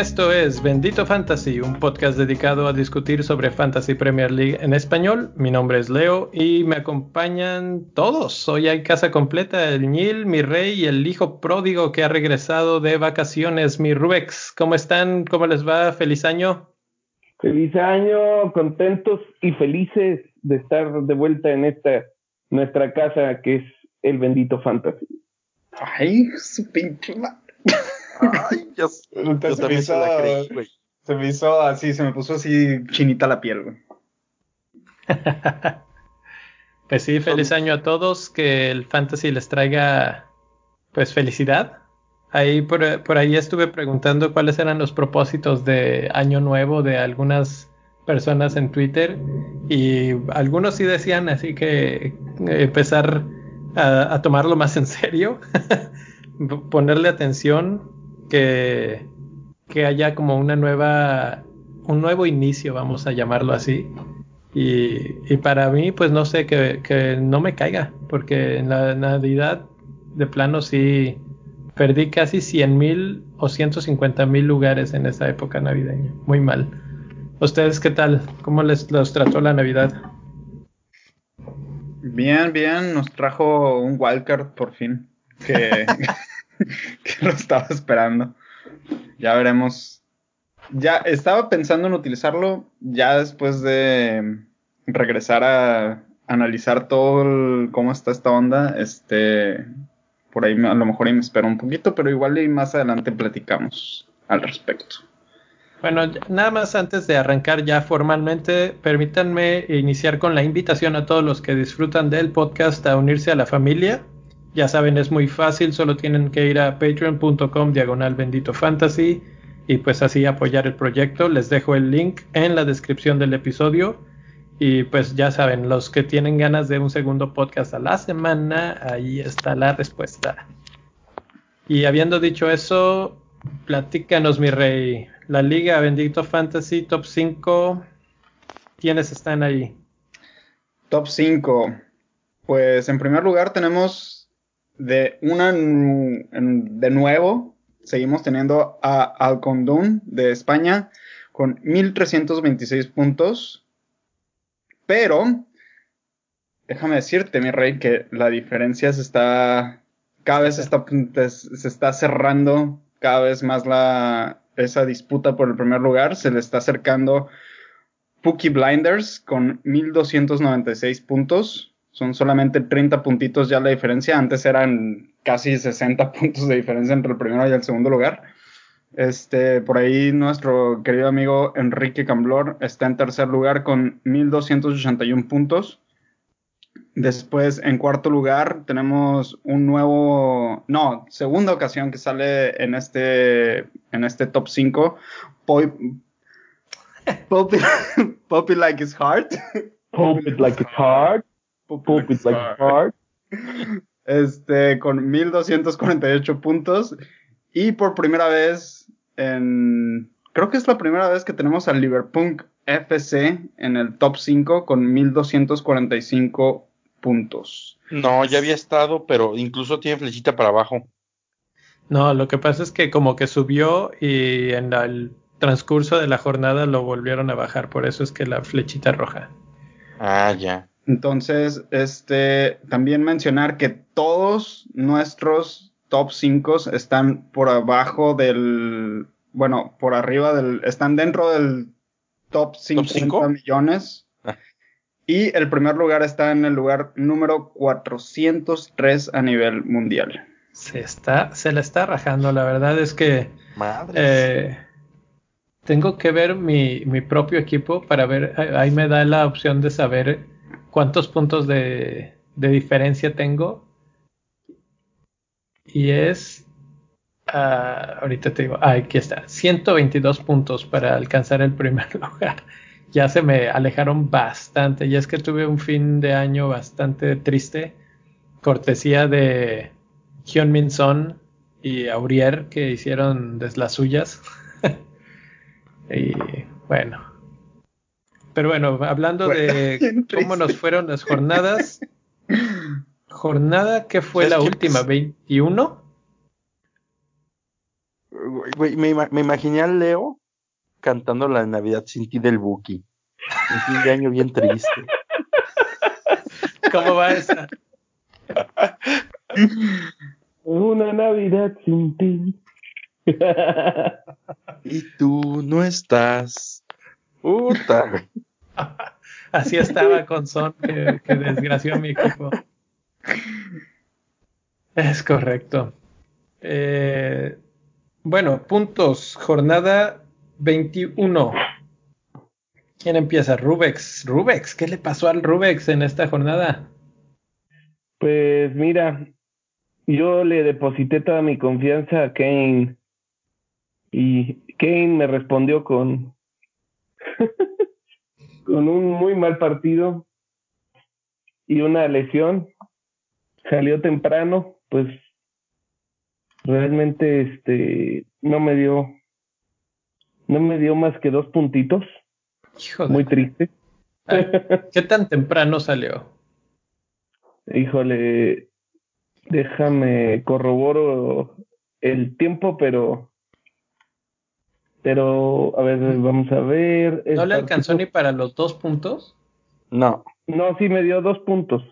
Esto es Bendito Fantasy, un podcast dedicado a discutir sobre Fantasy Premier League en español. Mi nombre es Leo y me acompañan todos. Hoy hay casa completa, el Nil, mi rey y el hijo pródigo que ha regresado de vacaciones, mi Rubex. ¿Cómo están? ¿Cómo les va? Feliz año. Feliz año, contentos y felices de estar de vuelta en esta nuestra casa que es el Bendito Fantasy. Ay, su pinche Ay, yo, se, me hizo, se me hizo así, se me puso así chinita la piel, güey. pues sí, feliz año a todos, que el fantasy les traiga pues felicidad. Ahí por, por, ahí estuve preguntando cuáles eran los propósitos de año nuevo de algunas personas en Twitter y algunos sí decían así que empezar a, a tomarlo más en serio, ponerle atención que, que haya como una nueva, un nuevo inicio, vamos a llamarlo así. Y, y para mí, pues no sé, que, que, no me caiga, porque en la Navidad de plano sí perdí casi 100 mil o 150 mil lugares en esa época navideña. Muy mal. ¿Ustedes qué tal? ¿Cómo les los trató la Navidad? Bien, bien, nos trajo un wildcard por fin. Que, que lo estaba esperando. Ya veremos. Ya estaba pensando en utilizarlo ya después de regresar a analizar todo cómo está esta onda. Este, por ahí a lo mejor ahí me espero un poquito, pero igual y más adelante platicamos al respecto. Bueno, nada más antes de arrancar ya formalmente, permítanme iniciar con la invitación a todos los que disfrutan del podcast a unirse a la familia. Ya saben, es muy fácil, solo tienen que ir a patreon.com diagonal bendito fantasy y pues así apoyar el proyecto. Les dejo el link en la descripción del episodio. Y pues ya saben, los que tienen ganas de un segundo podcast a la semana, ahí está la respuesta. Y habiendo dicho eso, platícanos, mi rey. La Liga Bendito Fantasy Top 5, ¿quiénes están ahí? Top 5. Pues en primer lugar tenemos de una de nuevo, seguimos teniendo a Alcondún de España con 1326 puntos. Pero déjame decirte, mi rey, que la diferencia se está cada vez está, se está cerrando cada vez más la esa disputa por el primer lugar, se le está acercando Pookie Blinders con 1296 puntos son solamente 30 puntitos ya la diferencia. Antes eran casi 60 puntos de diferencia entre el primero y el segundo lugar. Este, por ahí nuestro querido amigo Enrique Camblor está en tercer lugar con 1281 puntos. Después, en cuarto lugar, tenemos un nuevo, no, segunda ocasión que sale en este, en este top 5. Poppy, Poppy Like His Heart. Poppy Like His Heart. Este, con 1248 puntos. Y por primera vez en. Creo que es la primera vez que tenemos al Liverpool FC en el top 5 con 1245 puntos. No, ya había estado, pero incluso tiene flechita para abajo. No, lo que pasa es que como que subió y en el transcurso de la jornada lo volvieron a bajar, por eso es que la flechita roja. Ah, ya. Entonces, este, también mencionar que todos nuestros top 5 están por abajo del, bueno, por arriba del, están dentro del top 50 millones. Ah. Y el primer lugar está en el lugar número 403 a nivel mundial. Se está, se le está rajando, la verdad es que eh, tengo que ver mi, mi propio equipo para ver, ahí me da la opción de saber cuántos puntos de, diferencia tengo. Y es. Ah, ahorita te digo. Ah, aquí está. 122 puntos para alcanzar el primer lugar. Ya se me alejaron bastante. Y es que tuve un fin de año bastante triste. Cortesía de Hyun Min Son y Aurier que hicieron de las suyas. y bueno, Pero bueno, hablando de cómo nos fueron las jornadas. Jornada que fue ¿Sabes la última, 21. Güey, güey, me, ima- me imaginé a Leo cantando la Navidad sin ti del Buki. Un fin de año bien triste. ¿Cómo va esa? Una Navidad sin ti. Y tú no estás. Puta. Así estaba con Son, que, que desgració a mi equipo. Es correcto. Eh, bueno, puntos. Jornada 21. ¿Quién empieza? Rubex. Rubex, ¿qué le pasó al Rubex en esta jornada? Pues mira, yo le deposité toda mi confianza a Kane. Y Kane me respondió con, con un muy mal partido y una lesión. Salió temprano, pues realmente este no me dio no me dio más que dos puntitos, muy triste. ¿Qué tan temprano salió? Híjole, déjame corroboro el tiempo, pero pero a ver, vamos a ver. ¿No le alcanzó partido- ni para los dos puntos? No, No, sí me dio dos puntos.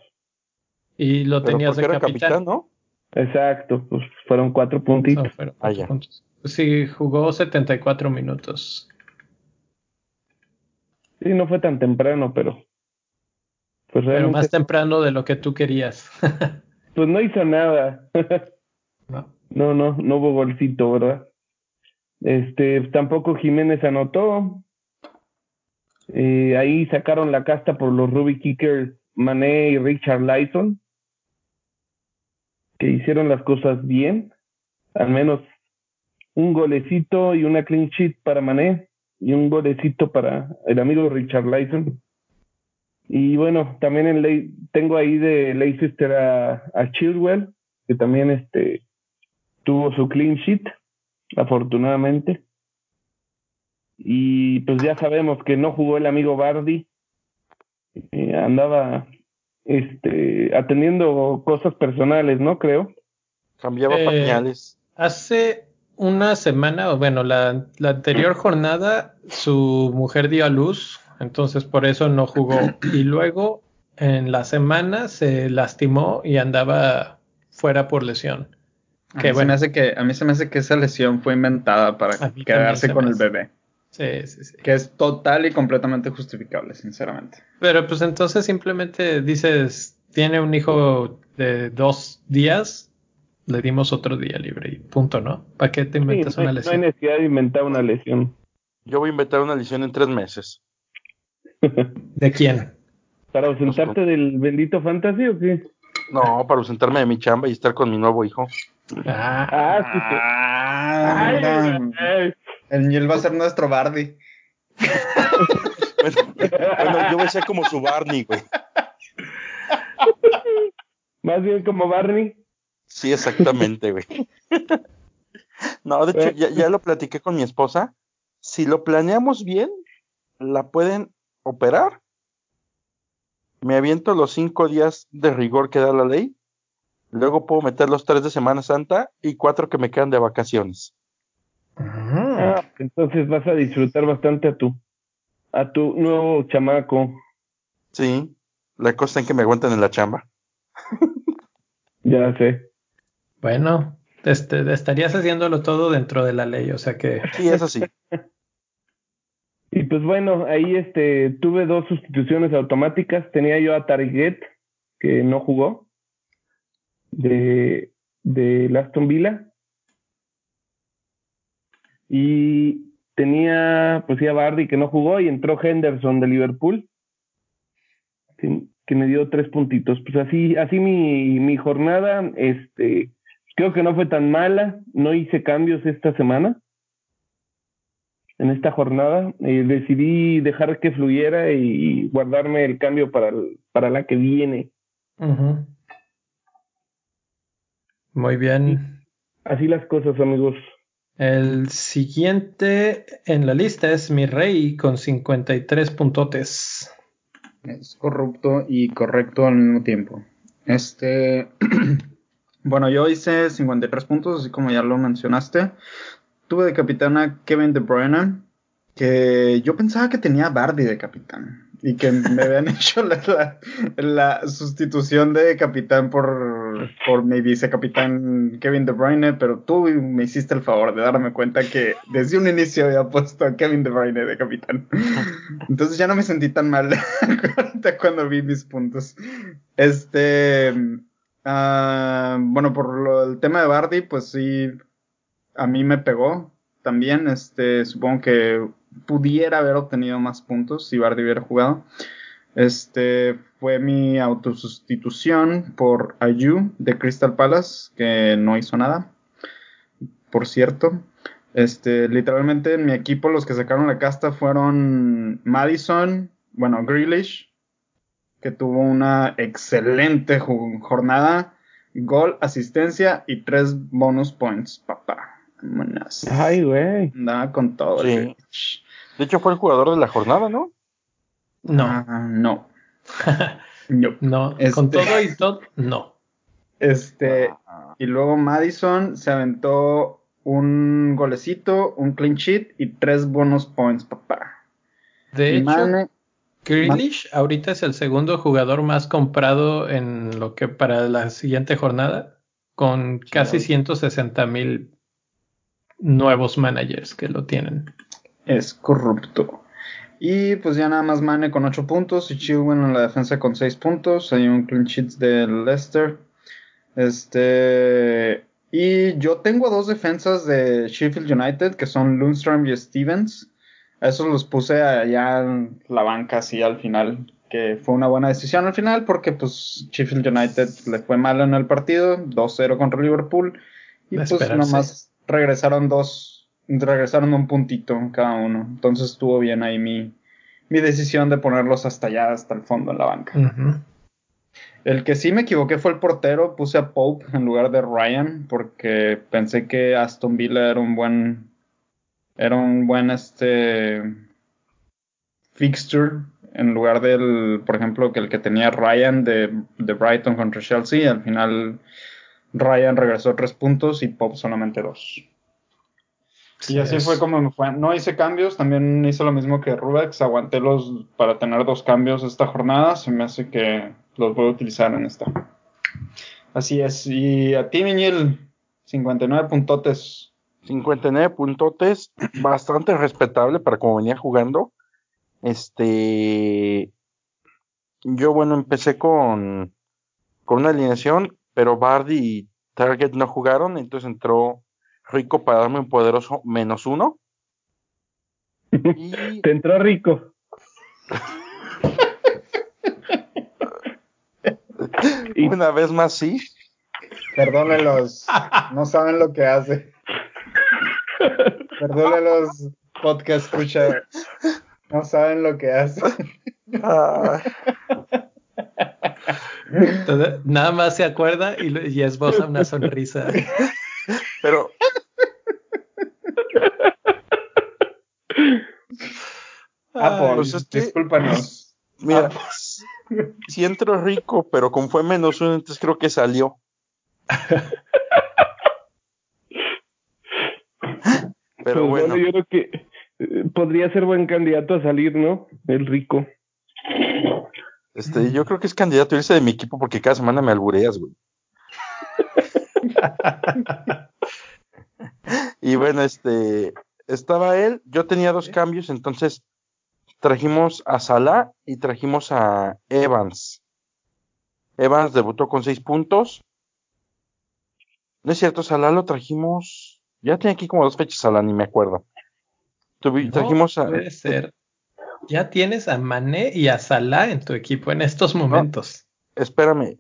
Y lo pero tenías de capitán. capitán, ¿no? Exacto, pues fueron cuatro puntitos. No, fueron Ah, cuatro ya. puntos. Sí, jugó 74 minutos. Sí, no fue tan temprano, pero pues Pero más temprano de lo que tú querías. pues no hizo nada. ¿no? No, no, no hubo golcito, ¿verdad? Este, tampoco Jiménez anotó. Eh, ahí sacaron la casta por los Ruby Kickers Mané y Richard Lyson, que hicieron las cosas bien. Al menos un golecito y una clean sheet para Mané y un golecito para el amigo Richard Lyson. Y bueno, también tengo ahí de Leicester a, a Chilwell, que también este, tuvo su clean sheet, afortunadamente. Y pues ya sabemos que no jugó el amigo Bardi. Eh, andaba este, atendiendo cosas personales, ¿no? Creo. Cambiaba Eh, pañales. Hace una semana, o bueno, la, la anterior jornada, su mujer dio a luz, entonces por eso no jugó. Y luego en la semana se lastimó y andaba fuera por lesión. A Que se bueno. me hace que, a mí se me hace que esa lesión fue inventada para quedarse se con el bebé. Sí, sí, sí. Que es total y completamente justificable, sinceramente. Pero pues entonces simplemente dices, tiene un hijo de dos días, le dimos otro día libre y punto, ¿no? ¿Para qué te Sí, inventas no, hay, una no hay lesión? necesidad de inventar una lesión. Yo voy a inventar una lesión en tres meses. ¿De quién? ¿Para ausentarte del bendito fantasy o qué? No, para ausentarme de mi chamba y estar con mi nuevo hijo. Ah, Ah, sí, sí. Ah, Ay, mira. ay. El Niel va a ser nuestro Bardi. Bueno, bueno, yo voy a ser como su Barney, güey. Más bien como Barney. Sí, exactamente, güey. No, de hecho, ya, ya lo platiqué con mi esposa. Si lo planeamos bien, la pueden operar. Me aviento los cinco días de rigor que da la ley. Luego puedo meter los tres de Semana Santa y cuatro que me quedan de vacaciones. Ah, entonces vas a disfrutar bastante a tu, a tu nuevo chamaco. Sí, la cosa en que me aguanten en la chamba. Ya sé. Bueno, este, estarías haciéndolo todo dentro de la ley, o sea que Sí, eso sí. Y pues bueno, ahí este tuve dos sustituciones automáticas. Tenía yo a Target, que no jugó, de, de Aston Villa. Y tenía, pues sí, a Bardi, que no jugó, y entró Henderson de Liverpool, que, que me dio tres puntitos. Pues así, así mi, mi jornada, este, creo que no fue tan mala. No hice cambios esta semana en esta jornada. Eh, decidí dejar que fluyera y guardarme el cambio para, el- para la que viene. Muy bien. Así las cosas, amigos. El siguiente en la lista es mi rey con 53 puntotes. Es corrupto y correcto al mismo tiempo. Este. bueno, yo hice 53 puntos, así como ya lo mencionaste. Tuve de capitana Kevin De Bruyne, que yo pensaba que tenía Bardi de capitán y que me habían hecho la, sustitución de capitán por, por mi vicecapitán Kevin De Bruyne, pero tú me hiciste el favor de darme cuenta que desde un inicio había puesto a Kevin De Bruyne de capitán. Entonces ya no me sentí tan mal cuando vi mis puntos. Este, uh, bueno, por lo, el tema de Bardi, pues sí, a mí me pegó también. Este, supongo que pudiera haber obtenido más puntos si Bardi hubiera jugado. Este fue mi autosustitución por Ayu de Crystal Palace, que no hizo nada. Por cierto, este, literalmente en mi equipo los que sacaron la casta fueron Madison, bueno, Grealish, que tuvo una excelente jornada, gol, asistencia y tres bonus points, papá. Ay, güey. Andaba con todo. De hecho, fue el jugador de la jornada, ¿no? No. Ah, no. no. no. Con este todo y todo, no. Este. Ah. Y luego Madison se aventó un golecito, un clean sheet y tres bonus points, papá. De hecho, Grealish ahorita es el segundo jugador más comprado en lo que para la siguiente jornada, con casi 160 mil nuevos managers que lo tienen. Es corrupto. Y pues ya nada más Mane con 8 puntos y Chilwell en la defensa con 6 puntos. Hay un clean sheet de Leicester. Este. Y yo tengo dos defensas de Sheffield United que son Lundstrom y Stevens. A esos los puse allá en la banca así al final. Que fue una buena decisión al final porque pues Sheffield United le fue mal en el partido. 2-0 contra Liverpool. Y pues nomás regresaron dos, regresaron un puntito cada uno. Entonces estuvo bien ahí mi, mi decisión de ponerlos hasta allá, hasta el fondo en la banca. El que sí me equivoqué fue el portero, puse a Pope en lugar de Ryan, porque pensé que Aston Villa era un buen, era un buen este fixture en lugar del, por ejemplo, que el que tenía Ryan de, de Brighton contra Chelsea. Al final Ryan regresó tres puntos y Pop solamente dos. Y así fue como me fue. No hice cambios, también hice lo mismo que Rubex, aguanté los para tener dos cambios esta jornada, se me hace que los voy a utilizar en esta. Así es, y a ti Miñel, 59 puntotes. 59 puntotes, bastante respetable para como venía jugando. Este, yo bueno, empecé con, con una alineación pero Bardi y Target no jugaron, entonces entró Rico para darme un poderoso menos uno. Y... Te entró Rico. Una vez más sí. Perdónelos, no saben lo que hace. Perdónelos, podcast escucha. No saben lo que hace. nada más se acuerda y, y esboza una sonrisa. Pero. Ah, pues es discúlpanos. Mira, si entro rico, pero como fue menos uno, entonces creo que salió. pero pues bueno. Yo creo que eh, podría ser buen candidato a salir, ¿no? El rico. Este, yo creo que es candidato a irse de mi equipo porque cada semana me albureas, güey. y bueno, este, estaba él, yo tenía dos cambios, entonces trajimos a Salah y trajimos a Evans. Evans debutó con seis puntos. No es cierto, Salah lo trajimos. Ya tenía aquí como dos fechas Salah, ni me acuerdo. trajimos a. Puede ser ya tienes a Mané y a Salah en tu equipo en estos momentos. espérame.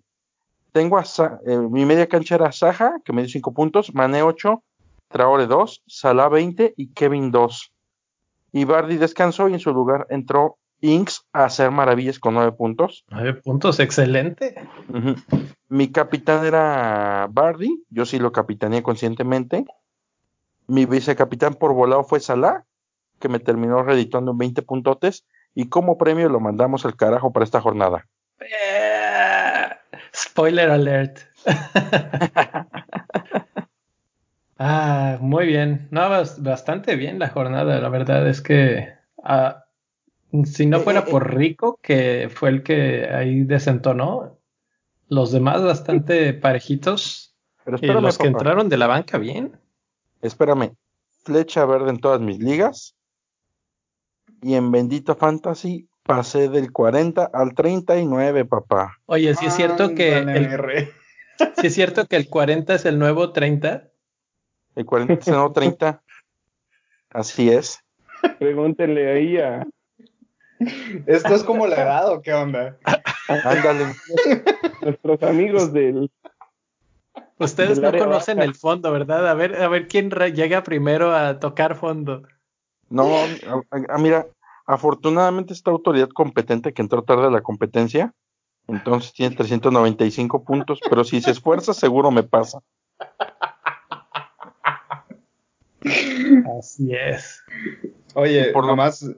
Tengo a eh, mi media cancha era Saja, que me dio 5 puntos, Mané 8, Traore 2, Salah 20 y Kevin 2. Y Bardi descansó y en su lugar entró Inks a hacer maravillas con 9 puntos. 9 puntos, excelente. Mi capitán era Bardi, yo sí lo capitaneé conscientemente. Mi vicecapitán por volado fue Salah, que me terminó reeditando en 20 puntotes. Y como premio lo mandamos al carajo para esta jornada. Eh, spoiler alert. ah, muy bien. No, bastante bien la jornada. La verdad es que ah, si no fuera por Rico, que fue el que ahí desentonó, los demás bastante parejitos. Pero y los que entraron de la banca bien. Espérame, flecha verde en todas mis ligas. Y en Bendito Fantasy pasé del 40 al 39, papá. Oye, si es cierto que. El, si es cierto que el 40 es el nuevo 30. El 40 es el nuevo 30. Así es. Pregúntenle ahí a. Esto es como legado, ¿qué onda? Ándale. Nuestros amigos del. Ustedes no conocen el fondo, ¿verdad? A ver, a ver quién llega primero a tocar fondo. No, mira, afortunadamente esta autoridad competente que entró tarde a la competencia, entonces tiene 395 puntos, pero si se esfuerza seguro me pasa. Así es. Oye, por nomás,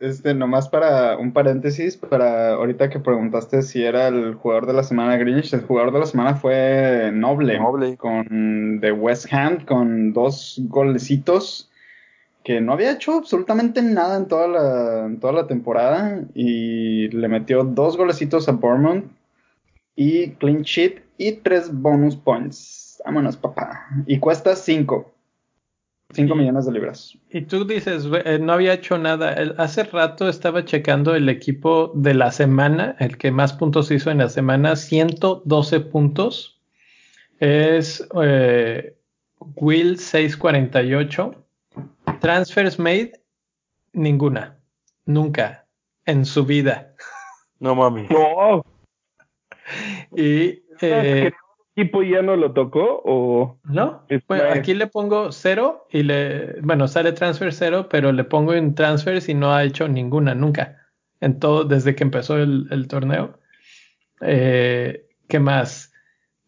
este, nomás para un paréntesis, para ahorita que preguntaste si era el jugador de la semana Greenwich, el jugador de la semana fue Noble, Noble. con de West Ham, con dos golecitos que no había hecho absolutamente nada en toda la, toda la temporada y le metió dos golecitos a Bournemouth y clean sheet y tres bonus points. Vámonos, papá. Y cuesta cinco. Cinco millones de libras. Y tú dices, eh, no había hecho nada. hace rato estaba checando el equipo de la semana, el que más puntos hizo en la semana, 112 puntos. Es eh, Will 648 Transfers made, ninguna. Nunca. En su vida. No mami. No. Y. Eh, equipo ya no lo tocó o no aquí le pongo cero y le bueno sale transfer cero pero le pongo en transfers y no ha hecho ninguna nunca. En todo desde que empezó el, torneo. Eh, qué más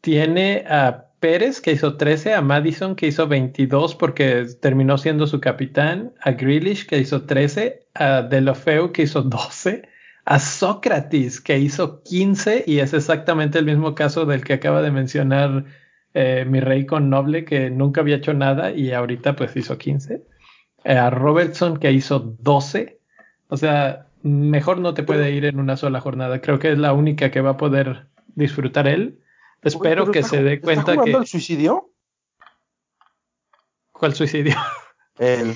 tiene a Pérez, que hizo 13, a Madison, que hizo 22 porque terminó siendo su capitán, a Grealish, que hizo 13, a Delofeu, que hizo 12, a Sócrates, que hizo 15, y es exactamente el mismo caso del que acaba de mencionar eh, mi rey con Noble, que nunca había hecho nada y ahorita pues hizo 15, eh, a Robertson, que hizo 12, o sea, mejor no te puede ir en una sola jornada, creo que es la única que va a poder disfrutar él Espero que se dé cuenta ¿está que. el suicidio? ¿Cuál suicidio? El.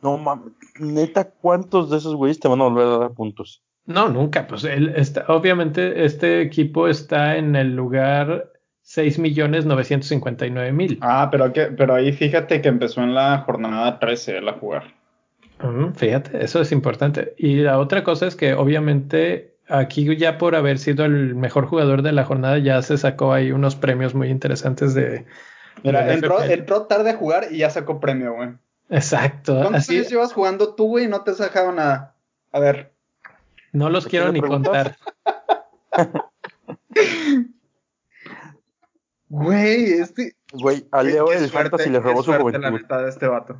No mames, neta, ¿cuántos de esos güeyes te van a volver a dar puntos? No, nunca. Pues él está, obviamente, este equipo está en el lugar 6.959.000. Ah, pero, que, pero ahí fíjate que empezó en la jornada 13 la jugar. fíjate, eso es importante. Y la otra cosa es que obviamente aquí ya por haber sido el mejor jugador de la jornada ya se sacó ahí unos premios muy interesantes de... Mira, entró, tarde a jugar y ya sacó premio, güey. Exacto. ¿Cuántos años llevas jugando tú, güey, y no te has sacado nada? A ver. No los quiero ni contar. Güey, este... Güey, a Leo el si le robó su juventud. la mitad de este vato.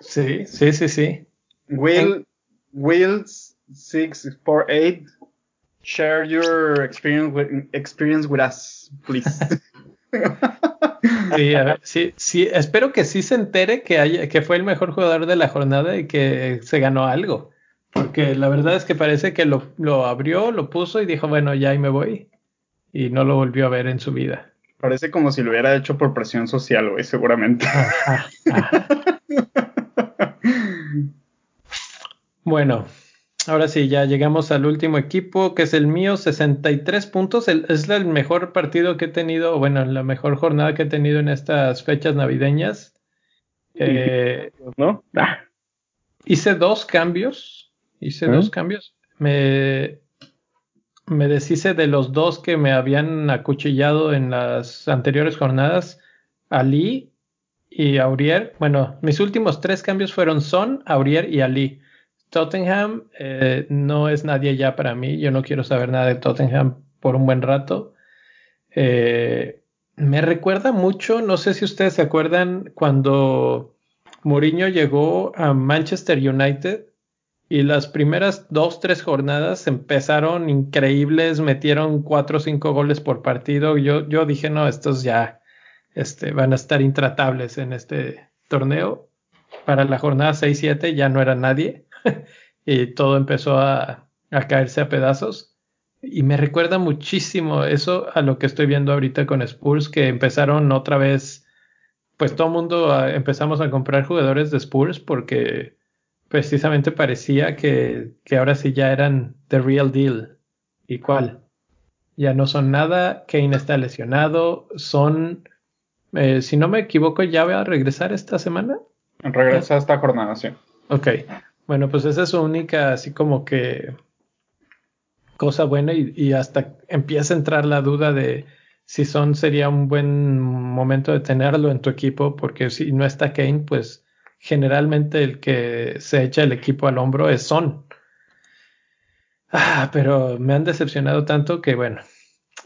Sí, sí, sí, sí. Will, Wills 648. Share your experience with, experience with us, please. Sí, a ver, sí, sí, espero que sí se entere que, haya, que fue el mejor jugador de la jornada y que se ganó algo. Porque la verdad es que parece que lo, lo abrió, lo puso y dijo, bueno, ya ahí me voy. Y no lo volvió a ver en su vida. Parece como si lo hubiera hecho por presión social, güey, seguramente. bueno, Ahora sí, ya llegamos al último equipo, que es el mío, 63 puntos. es el mejor partido que he tenido, bueno, la mejor jornada que he tenido en estas fechas navideñas. Eh, ¿No? Ah. Hice dos cambios. Hice dos cambios. Me, me deshice de los dos que me habían acuchillado en las anteriores jornadas, Ali y Aurier. Bueno, mis últimos tres cambios fueron Son, Aurier y Ali. Tottenham eh, no es nadie ya para mí. Yo no quiero saber nada de Tottenham por un buen rato. Eh, me recuerda mucho, no sé si ustedes se acuerdan cuando Mourinho llegó a Manchester United y las primeras dos, tres jornadas empezaron increíbles, metieron cuatro o cinco goles por partido. Yo, yo dije, no, estos ya este, van a estar intratables en este torneo. Para la jornada 6-7 ya no era nadie y todo empezó a, a caerse a pedazos. Y me recuerda muchísimo eso a lo que estoy viendo ahorita con Spurs, que empezaron otra vez, pues todo el mundo empezamos a comprar jugadores de Spurs porque precisamente parecía que, que ahora sí ya eran the real deal. ¿Y cuál? Ya no son nada, Kane está lesionado, son, eh, si no me equivoco, ya va a regresar esta semana. Regresa esta jornada, sí. Ok, bueno, pues esa es su única, así como que cosa buena y, hasta empieza a entrar la duda de si Son sería un buen momento de tenerlo en tu equipo, porque si no está Kane, pues generalmente el que se echa el equipo al hombro es Son. Ah, pero me han decepcionado tanto que bueno,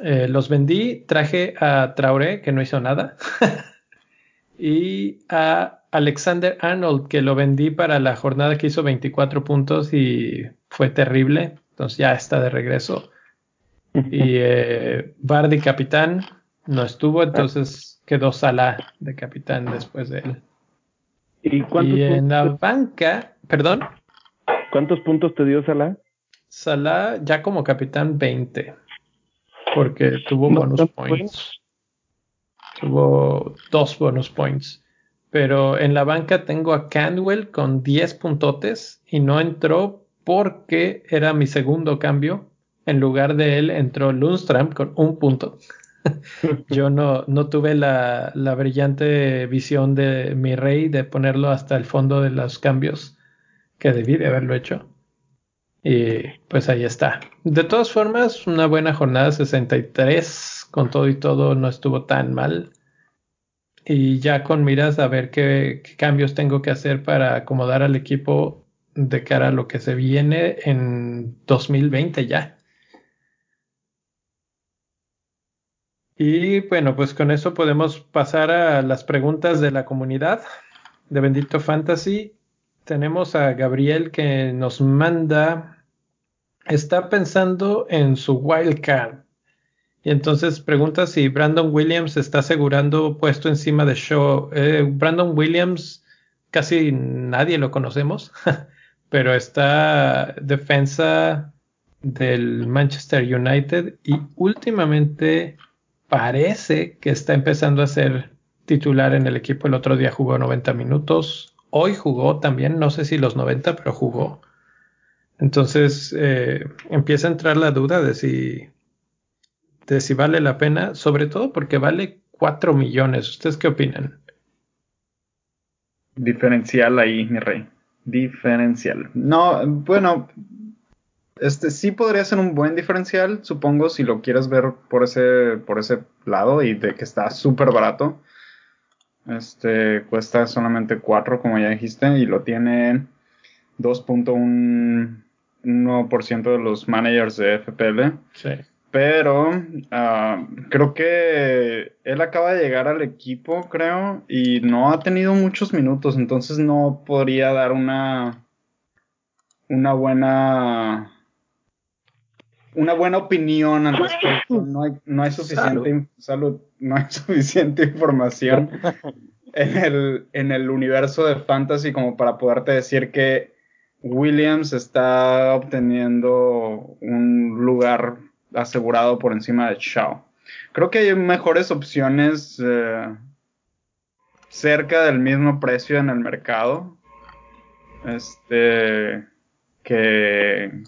eh, los vendí, traje a Traoré, que no hizo nada, y a Alexander Arnold, que lo vendí para la jornada que hizo 24 puntos y fue terrible. Entonces ya está de regreso. Y eh, Bardi capitán no estuvo, entonces quedó Salah de capitán después de él. ¿Y, y en la banca, perdón. ¿Cuántos puntos te dio Salah? Salah ya como capitán 20, porque tuvo bonus points. Tuvo dos bonus points. Pero en la banca tengo a Canwell con 10 puntotes y no entró porque era mi segundo cambio. En lugar de él entró Lundstrom con un punto. Yo no, no tuve la, la, brillante visión de mi rey de ponerlo hasta el fondo de los cambios que debí de haberlo hecho. Y pues ahí está. De todas formas, una buena jornada 63 con todo y todo no estuvo tan mal. Y ya con miras a ver qué, qué cambios tengo que hacer para acomodar al equipo de cara a lo que se viene en 2020 ya. Y bueno, pues con eso podemos pasar a las preguntas de la comunidad de Bendito Fantasy. Tenemos a Gabriel que nos manda, está pensando en su wildcard. Y entonces pregunta si Brandon Williams está asegurando puesto encima de Show. Eh, Brandon Williams, casi nadie lo conocemos. pero está defensa del Manchester United y últimamente parece que está empezando a ser titular en el equipo. El otro día jugó 90 minutos, hoy jugó también, no sé si los 90, pero jugó. Entonces eh, empieza a entrar la duda de si, de si vale la pena, sobre todo porque vale 4 millones. ¿Ustedes qué opinan? Diferencial ahí, mi rey diferencial. No, bueno, este sí podría ser un buen diferencial, supongo, si lo quieres ver por ese, por ese lado y de que está súper barato. Este cuesta solamente 4, como ya dijiste, y lo tiene 2.1% de los managers de FPL. Sí pero ah, creo que él acaba de llegar al equipo, creo, y no ha tenido muchos minutos, entonces no podría dar una una buena una buena opinión al respecto. No hay, no hay suficiente salud. no hay suficiente información en el, en el universo de fantasy como para poderte decir que Williams está obteniendo un lugar asegurado por encima de Shaw. Creo que hay mejores opciones eh, cerca del mismo precio en el mercado. Este que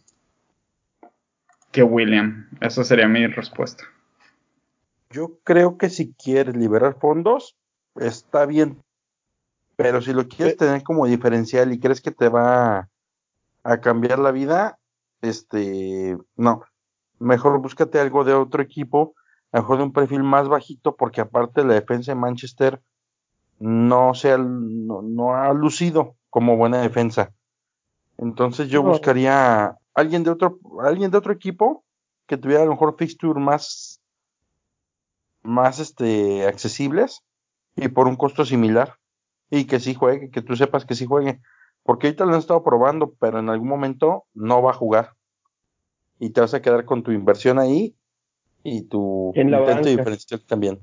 que William. Esa sería mi respuesta. Yo creo que si quieres liberar fondos, está bien. Pero si lo quieres tener como diferencial y crees que te va a cambiar la vida, este, no mejor búscate algo de otro equipo, mejor de un perfil más bajito, porque aparte la defensa de Manchester no, no, ha lucido como buena defensa. Entonces yo buscaría alguien de otro, alguien de otro equipo que tuviera a lo mejor fixture más, más este, accesibles y por un costo similar. y que sí juegue, que tú sepas que sí juegue. Porque ahorita lo han estado probando, pero en algún momento no va a jugar. Y te vas a quedar con tu inversión ahí y tu intento diferencial también.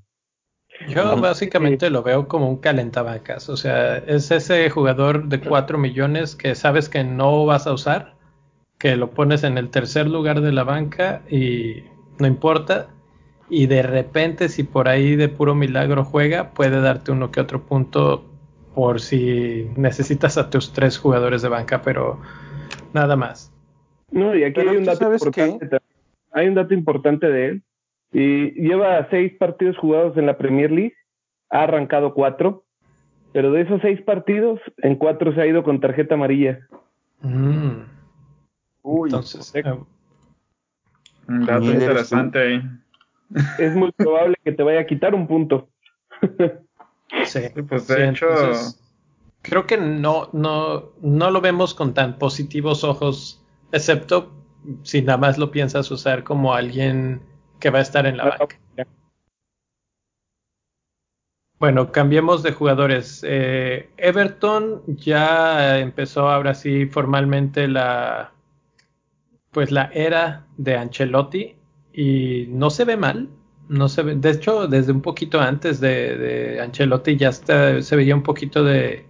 Yo básicamente lo veo como un calentavacas. O sea, es ese jugador de 4 millones que sabes que no vas a usar, que lo pones en el tercer lugar de la banca y no importa. Y de repente, si por ahí de puro milagro juega, puede darte uno que otro punto por si necesitas a tus tres jugadores de banca, pero nada más. No, y aquí hay un dato importante. Hay un dato importante de él. Y lleva seis partidos jugados en la Premier League, ha arrancado cuatro, pero de esos seis partidos, en cuatro se ha ido con tarjeta amarilla. Mm. Uy, entonces. Eh, un dato interesante ahí. Es muy probable que te vaya a quitar un punto. Sí, pues de hecho. creo que no, no, no lo vemos con tan positivos ojos, excepto si nada más lo piensas usar como alguien que va a estar en la banca. Bueno, cambiemos de jugadores. Eh, Everton ya empezó ahora sí formalmente la pues la era de Ancelotti y no se ve mal no se ve, de hecho, desde un poquito antes de, Ancelotti ya se veía un poquito de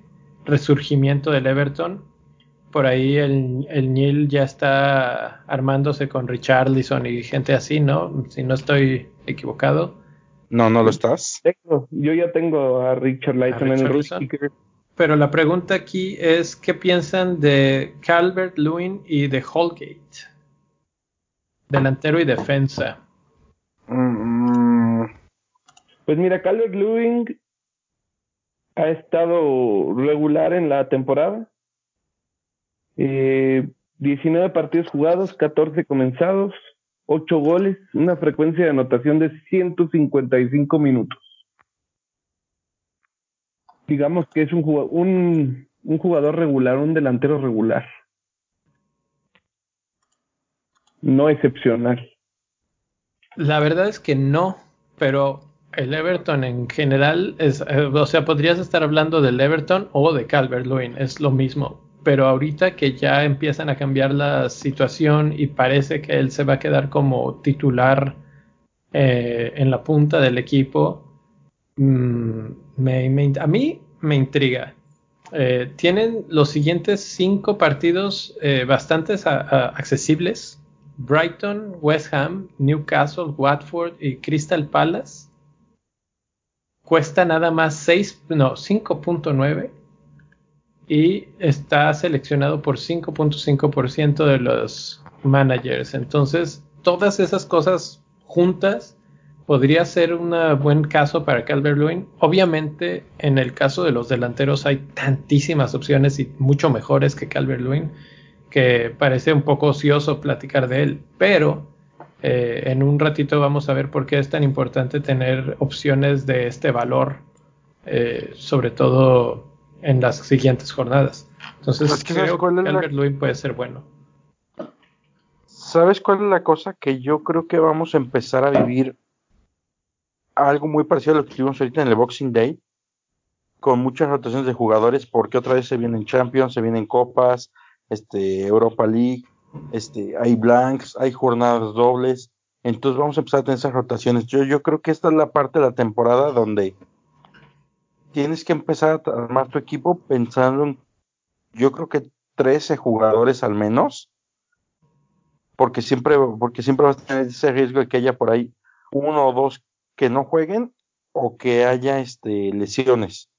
resurgimiento del Everton. Por ahí el, el Neil ya está armándose con Richarlison y gente así, ¿no? Si no estoy equivocado. No, no lo estás. Yo ya tengo a Richard Lyson en el Pero la pregunta aquí es, ¿qué piensan de Calvert Lewin y de Holgate? Delantero y defensa. Mm. Pues mira, Calvert Lewin ha estado regular en la temporada. Eh, 19 partidos jugados, 14 comenzados, 8 goles, una frecuencia de anotación de 155 minutos. Digamos que es un jugador regular, un delantero regular. No excepcional. La verdad es que no, pero el Everton en general es, eh, o sea, podrías estar hablando del Everton o de Calvert Lewin, es lo mismo. Pero ahorita que ya empiezan a cambiar la situación y parece que él se va a quedar como titular eh, en la punta del equipo, mm, a mí me intriga. Eh, tienen los siguientes cinco partidos bastante accesibles Brighton, West Ham, Newcastle, Watford y Crystal Palace cuesta nada más 6, no, 5.9 y está seleccionado por 5.5% de los managers. Entonces, todas esas cosas juntas podría ser un buen caso para Calvert Lewin. Obviamente, en el caso de los delanteros hay tantísimas opciones y mucho mejores que Calvert Lewin que parece un poco ocioso platicar de él, pero eh, en un ratito vamos a ver por qué es tan importante tener opciones de este valor, eh, sobre todo en las siguientes jornadas. Entonces, creo que Albert Lewin puede ser bueno. ¿Sabes cuál es la cosa? Que yo creo que vamos a empezar a vivir algo muy parecido a lo que tuvimos ahorita en el Boxing Day, con muchas rotaciones de jugadores, porque otra vez se vienen Champions, se vienen Copas, este, Europa League, este, hay blanks, hay jornadas dobles, entonces vamos a empezar a tener esas rotaciones. Yo, yo creo que esta es la parte de la temporada donde tienes que empezar a armar tu equipo pensando en, yo creo que 13 jugadores al menos, porque siempre, porque siempre vas a tener ese riesgo de que haya por ahí uno o dos que no jueguen o que haya este, lesiones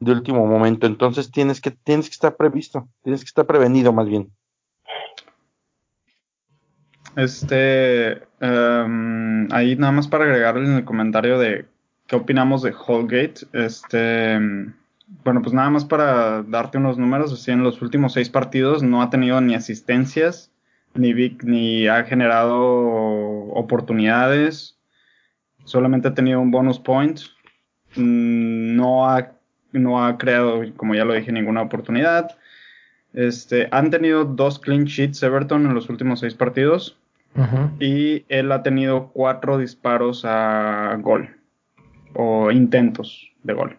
de último momento. Entonces tienes que, tienes que estar previsto, tienes que estar prevenido más bien. Este, em, ahí nada más para agregarle en el comentario de qué opinamos de Holgate. Este, bueno, pues nada más para darte unos números, así en los últimos seis partidos no ha tenido ni asistencias, ni, ni ha generado oportunidades, solamente ha tenido un bonus point, mm, no ha no ha creado, como ya lo dije, ninguna oportunidad. Este, han tenido dos clean sheets Everton en los últimos seis partidos. Y él ha tenido cuatro disparos a gol. O intentos de gol.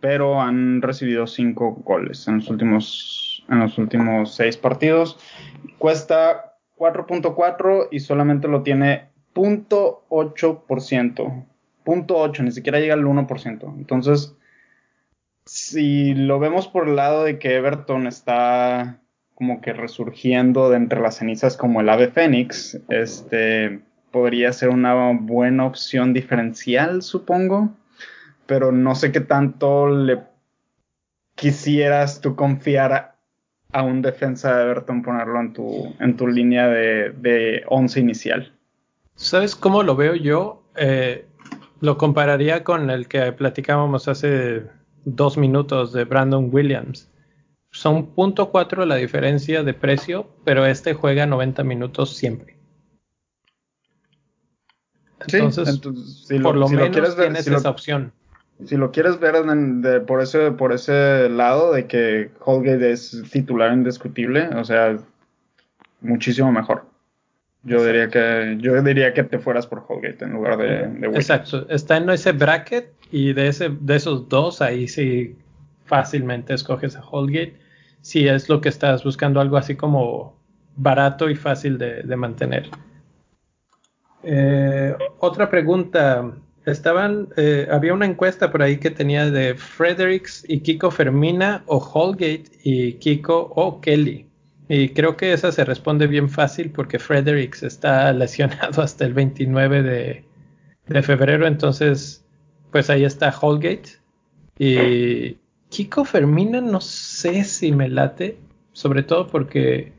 pero han recibido cinco goles en los últimos, en los últimos seis partidos. Cuesta 4.4 y solamente lo tiene 0.8%. 0.8, ni siquiera llega al 1%. Entonces, si lo vemos por el lado de que Everton está como que resurgiendo de entre las cenizas como el ave fénix, este podría ser una buena opción diferencial, supongo, pero no sé qué tanto le quisieras tú confiar a, un defensa de Everton ponerlo en tu, en tu línea de, de once inicial. ¿Sabes cómo lo veo yo? Eh, lo compararía con el que platicábamos hace dos minutos de Brandon Williams. Son punto cuatro la diferencia de precio, pero este juega 90 minutos siempre. Entonces, por lo, menos ver, tienes esa opción. Si lo quieres ver por, ese, por ese lado de que Holgate es titular indiscutible, o sea, muchísimo mejor. Yo diría que yo diría que te fueras por Holgate en lugar de, de Exacto, está en ese bracket y de ese de esos dos ahí sí fácilmente escoges a Holgate si es lo que estás buscando algo así como barato y fácil de, mantener. Eh, otra pregunta. Estaban, eh, había una encuesta por ahí que tenía de Fredericks y Kiko Fermina o Holgate y Kiko o Kelly. Y creo que esa se responde bien fácil porque Fredericks está lesionado hasta el 29 de, de febrero, entonces pues ahí está Holgate. Y Kiko Fermina no sé si me late, sobre todo porque,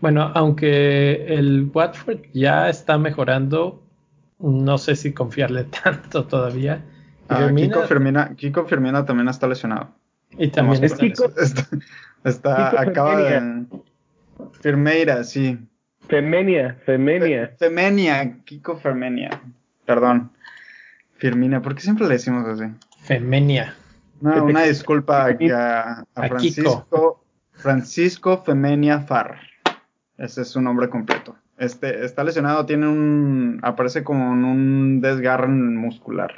bueno, aunque el Watford ya está mejorando, no sé si confiarle tanto todavía. Ah, Kiko, Fermina, Kiko Fermina también está lesionado. Y también está, está, acaba de Firmeira, sí. Femenia, Femenia. Femenia, Kiko Fermenia. Perdón. Firmina, ¿por qué siempre le decimos así? Femenia. No, una disculpa a, a, Francisco. Francisco Femenia Farr. Ese es su nombre completo. Este está lesionado, tiene un. aparece como un desgarre muscular.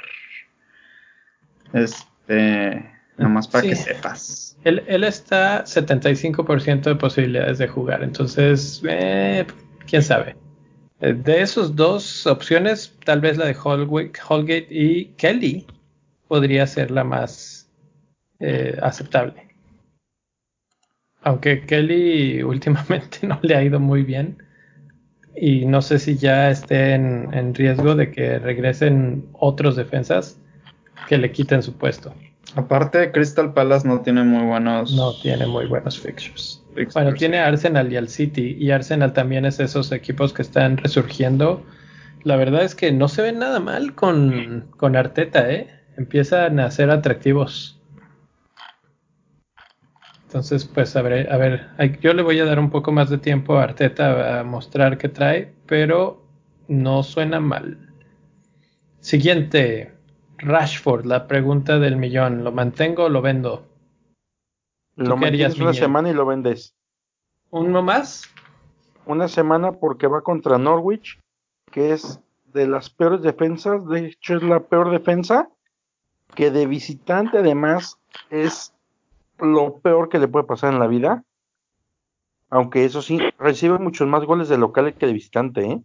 Este. Nomás para que sepas. Él, él está 75% de posibilidades de jugar, entonces, eh, quién sabe. Eh, de esos dos opciones, tal vez la de Holgate y Kelly podría ser la más eh, aceptable. Aunque Kelly últimamente no le ha ido muy bien y no sé si ya esté en, en riesgo de que regresen otros defensas que le quiten su puesto. Aparte, Crystal Palace no tiene muy buenos. No tiene muy buenos fixtures. Bueno, tiene Arsenal y al City. Y Arsenal también es esos equipos que están resurgiendo. La verdad es que no se ven nada mal con, con Arteta, ¿eh? Empiezan a ser atractivos. Entonces, pues a ver, a ver, yo le voy a dar un poco más de tiempo a Arteta a mostrar qué trae, pero no suena mal. Siguiente. Rashford, la pregunta del millón. ¿Lo mantengo o lo vendo? Lo mantienes una semana y lo vendes. ¿Uno más? Una semana porque va contra Norwich, que es de las peores defensas. De hecho, es la peor defensa. Que de visitante, además, es lo peor que le puede pasar en la vida. Aunque eso sí, recibe muchos más goles de local que de visitante. ¿eh?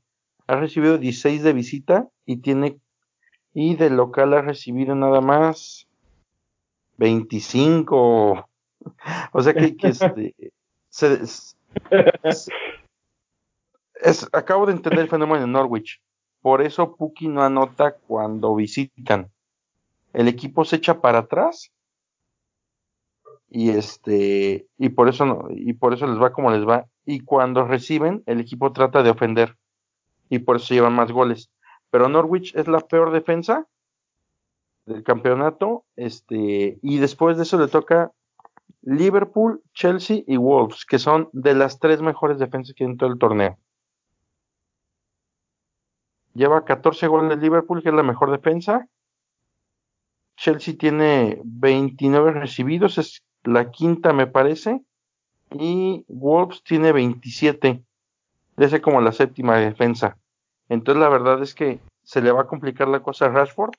Ha recibido 16 de visita y tiene y del local ha recibido nada más 25. O sea que, este, es, acabo de entender el fenómeno en Norwich. Por eso Puki no anota cuando visitan. El equipo se echa para atrás y este y por eso no, y por eso les va como les va y cuando reciben el equipo trata de ofender y por eso llevan más goles pero Norwich es la peor defensa del campeonato, este, y después de eso le toca Liverpool, Chelsea y Wolves, que son de las tres mejores defensas que hay en todo el torneo. Lleva 14 goles Liverpool, que es la mejor defensa. Chelsea tiene 29 recibidos, es la quinta me parece. Y Wolves tiene 27. Debe ser como la séptima defensa. Entonces la verdad es que se le va a complicar la cosa a Rashford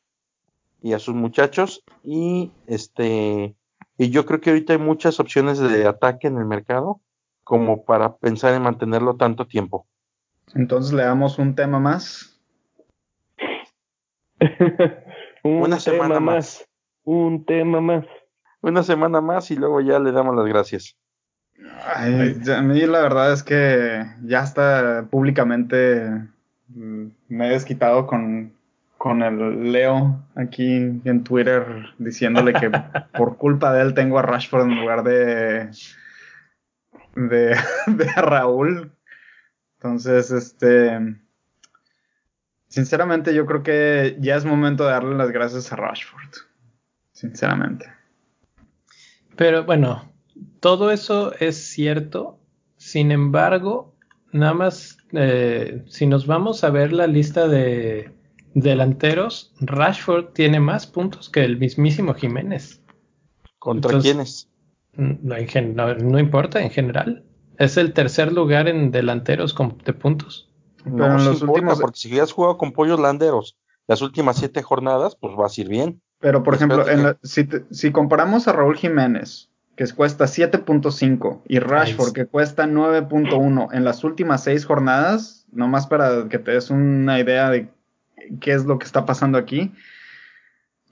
y a sus muchachos y este y yo creo que ahorita hay muchas opciones de ataque en el mercado como para pensar en mantenerlo tanto tiempo. Entonces le damos un tema más. Una semana más. Un tema más. Una semana más y luego ya le damos las gracias. Ay, a mí la verdad es que ya está públicamente me he desquitado con, con el Leo aquí en Twitter diciéndole que por culpa de él tengo a Rashford en lugar de, de, de Raúl. Entonces, este, sinceramente yo creo que ya es momento de darle las gracias a Rashford. Sinceramente. Pero bueno, todo eso es cierto. Sin embargo, nada más, eh, si nos vamos a ver la lista de delanteros, Rashford tiene más puntos que el mismísimo Jiménez. ¿Contra quiénes? No, no, importa, en general. Es el tercer lugar en delanteros de puntos. Pero en los últimos... porque si has jugado con pollos landeros las últimas siete jornadas, pues vas a ir bien. Pero, por ejemplo, si, si, comparamos a Raúl Jiménez, que cuesta 7.5, y Rashford, que cuesta 9.1 en las últimas seis jornadas, nomás para que te des una idea de qué es lo que está pasando aquí.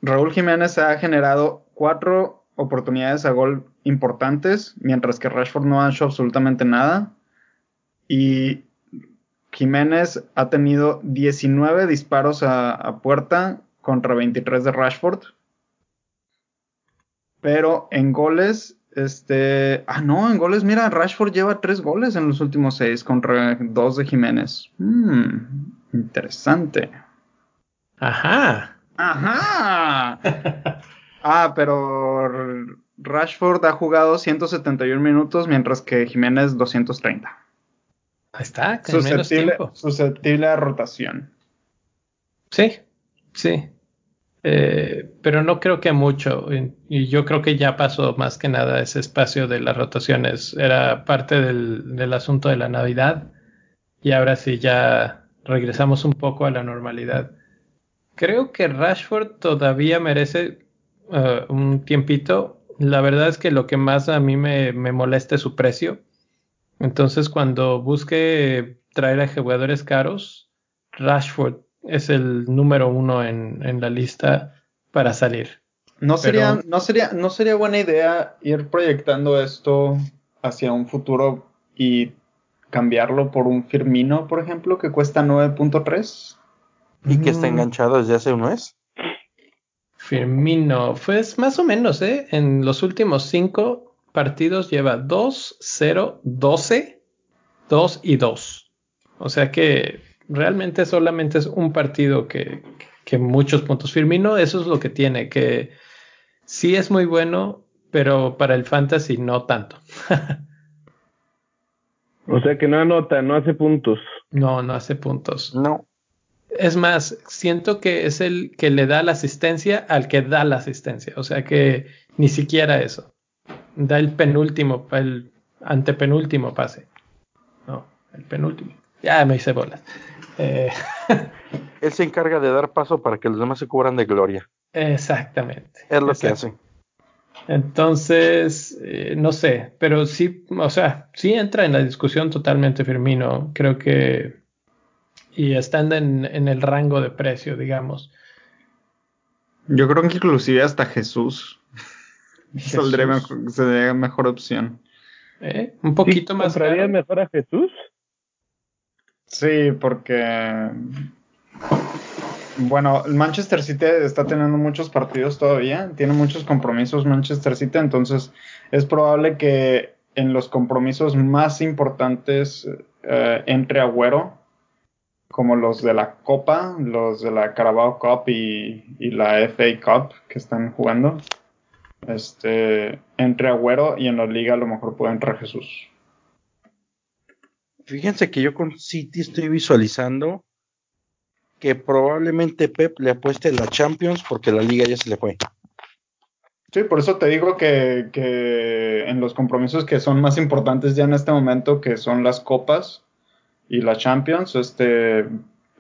Raúl Jiménez ha generado cuatro oportunidades a gol importantes, mientras que Rashford no ha hecho absolutamente nada. Y Jiménez ha tenido 19 disparos a, puerta contra 23 de Rashford. Pero en goles, este. Ah, no, en goles, mira, Rashford lleva 3 goles en los últimos 6 contra 2 de Jiménez. Hmm, interesante. Ajá. Ajá. ah, pero Rashford ha jugado 171 minutos, mientras que Jiménez 230. Ahí está, susceptible, susceptible a rotación. Sí, sí. Eh, pero no creo que mucho. Y yo creo que ya pasó más que nada ese espacio de las rotaciones. Era parte del, asunto de la Navidad. Y ahora sí ya regresamos un poco a la normalidad. Creo que Rashford todavía merece uh, un tiempito. La verdad es que lo que más a mí me, molesta es su precio. Entonces, cuando busque traer a jugadores caros, Rashford es el número uno en, la lista para salir. No sería, no, sería, no sería buena idea ir proyectando esto hacia un futuro y cambiarlo por un Firmino, por ejemplo, que cuesta 9.3 y que está mm. enganchado desde hace un mes. Firmino, pues más o menos, ¿eh? En los últimos cinco partidos lleva 2, 0, 12, 2 y 2. O sea que realmente solamente es un partido que, que muchos puntos. Firmino, eso es lo que tiene, que sí es muy bueno, pero para el fantasy no tanto. o sea que no anota, no hace puntos. No, no hace puntos. No. Es más, siento que es el que le da la asistencia al que da la asistencia. O sea que ni siquiera eso. Da el penúltimo, el antepenúltimo pase. No, el penúltimo. Ya me hice bolas. Eh, Él se encarga de dar paso para que los demás se cubran de gloria. Exactamente. Es lo que hace. Entonces, eh, no sé, pero sí, o sea, sí entra en la discusión totalmente Firmino. Creo que y están en, el rango de precio, digamos. Yo creo que inclusive hasta Jesús, Saldría mejor, sería mejor opción. ¿Eh? Un poquito más. ¿Comprarías mejor a Jesús? Sí, porque bueno, el Manchester City está teniendo muchos partidos todavía, tiene muchos compromisos Manchester City, entonces es probable que en los compromisos más importantes eh, entre Agüero como los de la Copa, los de la Carabao Cup y, la FA Cup que están jugando. Este, entre Agüero y en la liga a lo mejor puede entrar Jesús. Fíjense que yo con City estoy visualizando que probablemente Pep le apueste la Champions porque la liga ya se le fue. Sí, por eso te digo que, que en los compromisos que son más importantes ya en este momento, que son las copas, y la Champions, este,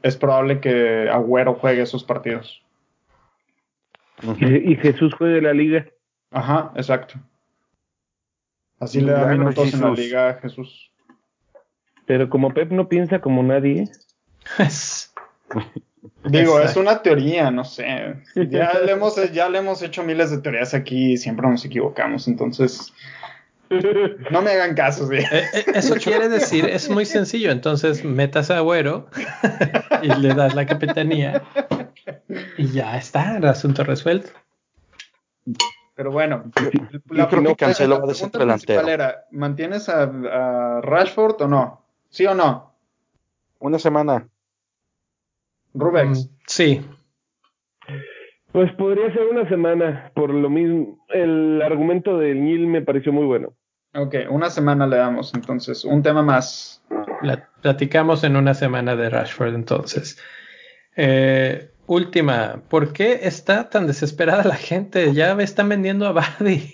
es probable que Agüero juegue esos partidos. y, y Jesús juegue la liga. Ajá, exacto. Así le da minutos en la liga a Jesús. Pero como Pep no piensa como nadie, Digo, es una teoría, no sé. Ya le, hemos, ya le hemos hecho miles de teorías aquí y siempre nos equivocamos, entonces no me hagan caso. sí. Eh, eh, Eso quiere decir, es muy sencillo. Entonces metas a Agüero y le das la capitanía y ya está, el asunto resuelto. Pero bueno, yo creo que pregunta delantero. principal era, ¿mantienes a, a Rashford o no? ¿Sí o no? Una semana. Rubex. Mm, Sí, pues podría ser una semana. Por lo mismo, el argumento del Nil me pareció muy bueno. Ok, una semana le damos, entonces, un tema más. pla- platicamos en una semana de Rashford entonces. Eh, última, ¿por qué está tan desesperada la gente? Ya me están vendiendo a Bardi.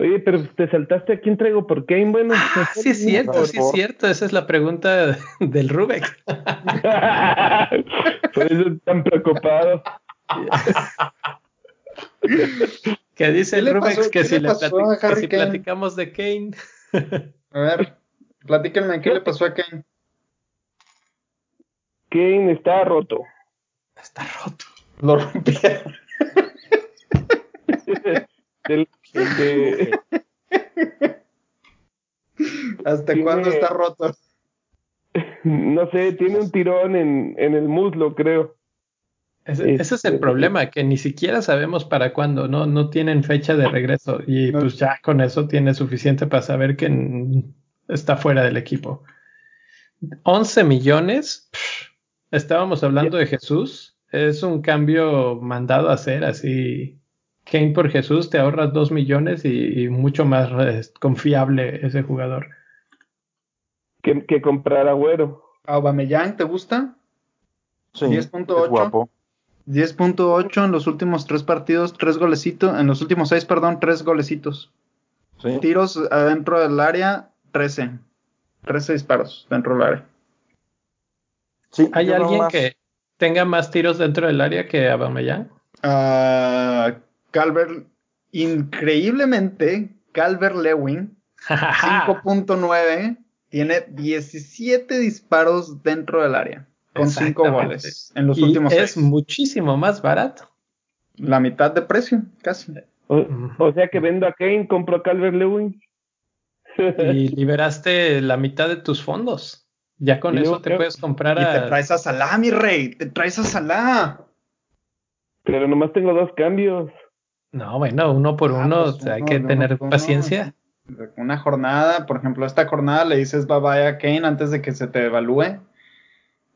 Oye, pero te saltaste a quién traigo por Kane, bueno. Ah, sí es cierto, sí es cierto. Esa es la pregunta del Rubik. por eso están preocupados. Que dice ¿Qué el le Rubik pasó- que si, le que si platicamos de Kane. A ver, platíquenme, ¿qué le pasó a Kane? Kane está roto. Está roto. Lo rompieron. ¿Hasta Tiene- cuándo está roto? no sé, tiene un tirón en, en el muslo, creo. Ese, ese es el Este- problema, que ni siquiera sabemos para cuándo, no, no tienen fecha de regreso y No. pues ya con eso tiene suficiente para saber que está fuera del equipo. 11 millones, pff, estábamos hablando de Jesús, es un cambio mandado a hacer así. Kane por Jesús te ahorras 2 millones y, y mucho más confiable ese jugador. Que, que comprar agüero. ¿Aubameyang te gusta? Sí, 10.8. es guapo. 10.8 en los últimos tres partidos, tres golecitos, en los últimos seis, perdón, tres golecitos. Sí. Tiros adentro del área, 13. 13 disparos dentro del área. Sí, ¿Hay alguien que tenga más tiros dentro del área que Aubameyang? Ah, Calvert, increíblemente, Calvert Lewin, 5.9, tiene 17 disparos dentro del área, con 5 Exactamente. goles en los Y últimos es seis. muchísimo más barato. La mitad de precio, casi. O, o sea que vendo a Kane, compro a Calvert Lewin. y liberaste la mitad de tus fondos. Ya con Y eso te puedes comprar Y te a... traes a Salah, mi rey, te traes a Salah. Pero nomás tengo dos cambios. No, bueno, uno por Ah, uno, pues o sea, hay que tener paciencia. Una jornada, por ejemplo, esta jornada le dices bye bye a Kane antes de que se te evalúe.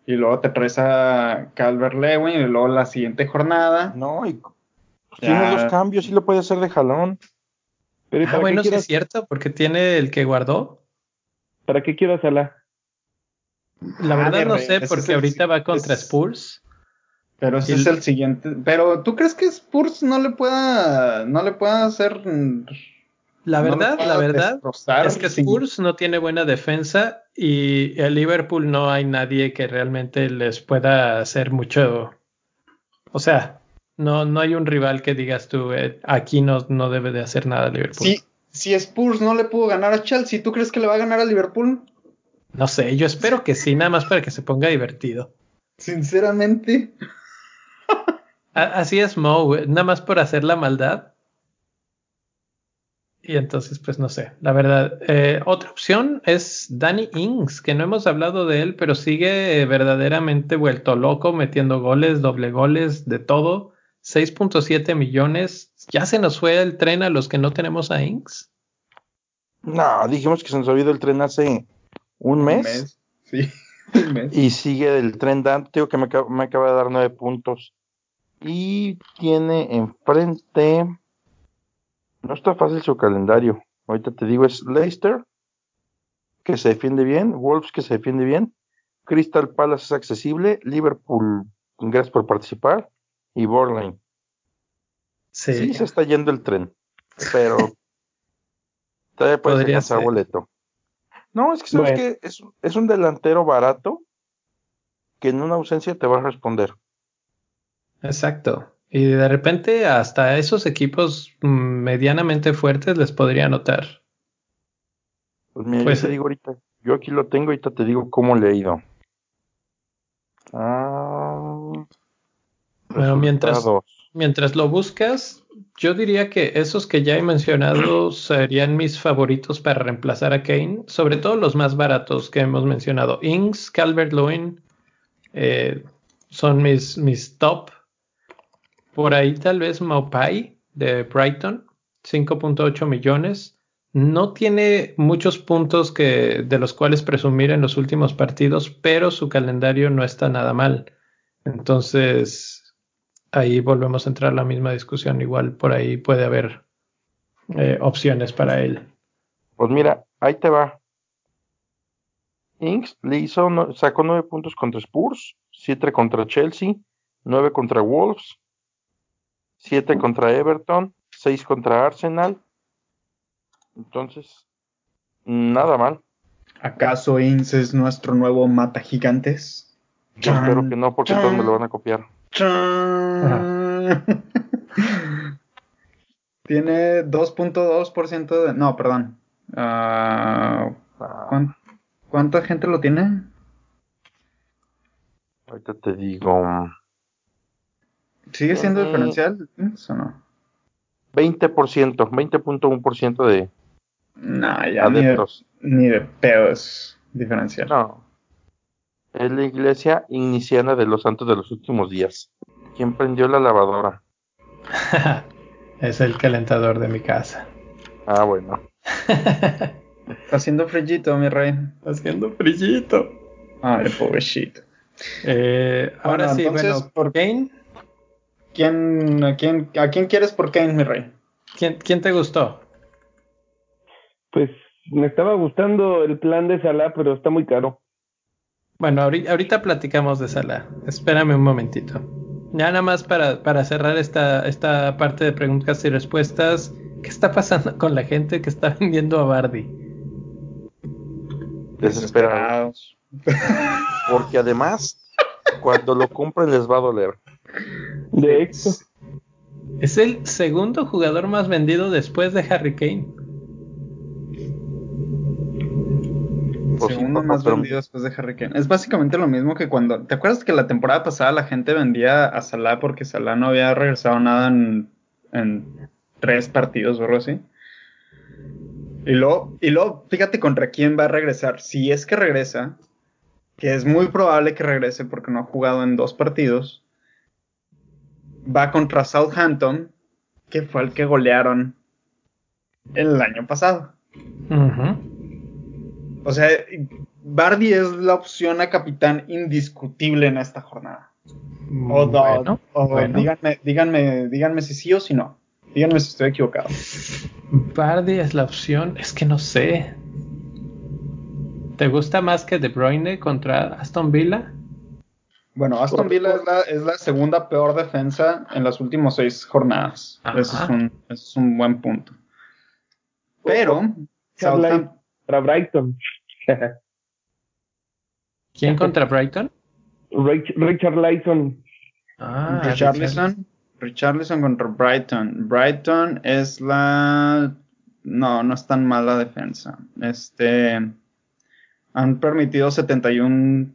Y luego te traes a Calvert Lewin y luego la siguiente jornada. No, y pues, Ya. tiene dos cambios y lo puede hacer de jalón. Pero ¿y Ah, bueno, sí es cierto, porque tiene el que guardó. ¿para qué quiero a Salah? La Ah, verdad no sé, porque ahorita va contra es- Spurs. Pero ese es el siguiente. Pero ¿tú crees que Spurs no le pueda, no le pueda hacer? La verdad, la verdad es que Spurs no tiene buena defensa y el Liverpool no hay nadie que realmente les pueda hacer mucho. O sea, no, no hay un rival que digas tú, eh, aquí no, no debe de hacer nada Liverpool. Si, si Spurs no le pudo ganar a Chelsea, ¿tú crees que le va a ganar a Liverpool? No sé, yo espero que sí, nada más para que se ponga divertido. Sinceramente. Así es Mo, güey, nada más por hacer la maldad. Y entonces, pues no sé, la verdad. Eh, otra opción es Danny Ings, que no hemos hablado de él, pero sigue verdaderamente vuelto loco, metiendo goles, doble goles, de todo. 6.7 millones. ¿Ya se nos fue el tren a los que no tenemos a Ings? No, dijimos que se nos había ido el tren hace un mes, Sí, un mes. y sigue el tren. Digo que me, acaba- me acaba de dar nueve puntos. Y tiene enfrente. No está fácil su calendario. Ahorita te digo, es Leicester, que se defiende bien, Wolves, que se defiende bien, Crystal Palace es accesible, Liverpool, gracias por participar, y Borland. Sí. Sí, se está yendo el tren, pero todavía alcanzar ser. boleto. No, es que sabes Bueno. que es, es un delantero barato que en una ausencia te va a responder. Exacto. Y de repente hasta esos equipos medianamente fuertes les podría anotar. Pues mira, pues, yo te digo ahorita, yo aquí lo tengo, ahorita te digo cómo le he ido. Ah, bueno, mientras, mientras lo buscas, yo diría que esos que ya he mencionado serían mis favoritos para reemplazar a Kane, sobre todo los más baratos que hemos mencionado. Ings, Calvert Lewin eh, son mis, mis top. Por ahí tal vez Maupai de Brighton, 5.8 millones. No tiene muchos puntos que, de los cuales presumir en los últimos partidos, pero su calendario no está nada mal. Entonces, ahí volvemos a entrar a la misma discusión. Igual por ahí puede haber eh, opciones para él. Pues mira, ahí te va. Inks le hizo, sacó nueve puntos contra Spurs, siete contra Chelsea, nueve contra Wolves, siete contra Everton, seis contra Arsenal. Entonces, nada mal. ¿Acaso Inks es nuestro nuevo mata gigantes? Yo espero que no, porque todos me lo van a copiar. Tiene 2.2% de... No, perdón. Ah, ¿Cuánta gente lo tiene? Ahorita te digo. ¿Sigue siendo mm. diferencial o no? 20%, 20.1% de no, ya Ni de, ni de pedos diferencial. No. Es la iglesia igniciana de los santos de los últimos días. ¿Quién prendió la lavadora? es el calentador de mi casa. Ah, bueno. Está haciendo frillito, mi rey. Está haciendo frillito. Ay, pobrecito. Eh, ahora sí, bueno, ¿por Kane? ¿Quién, a, quién, ¿A quién quieres por Kane, mi rey? ¿Quién, ¿Quién te gustó? Pues me estaba gustando el plan de Salah, pero está muy caro. Bueno, ahorita, platicamos de Salah. Espérame un momentito. Ya nada más para, para cerrar esta, esta parte de preguntas y respuestas. ¿Qué está pasando con la gente que está vendiendo a Bardi? Desesperados. Porque además, cuando lo compren les va a doler. De hecho. Es el segundo jugador más vendido después de Harry Kane. segundo más vendido después de Harry Kane. Es básicamente lo mismo que cuando. ¿Te acuerdas que la temporada pasada la gente vendía a Salah porque Salah no había regresado nada en, en tres partidos o algo así? Y luego, y luego, fíjate contra quién va a regresar. Si es que regresa, que es muy probable que regrese porque no ha jugado en dos partidos, va contra Southampton, que fue el que golearon el año pasado. O sea, Bardi es la opción a capitán indiscutible en esta jornada. O, bueno, Díganme, díganme, díganme si sí o si no. Díganme si estoy equivocado. Bardi es la opción, es que no sé. ¿Te gusta más que De Bruyne contra Aston Villa? Bueno, Aston Villa es la, segunda peor defensa en las últimas seis jornadas. Ese es, un, es un buen punto. Pero, para Brighton. ¿Quién contra Brighton? Richard Lyson. Ah, Richarlison. Richarlison contra Brighton. Brighton es la. No, no es tan mala defensa. Este. Han permitido 71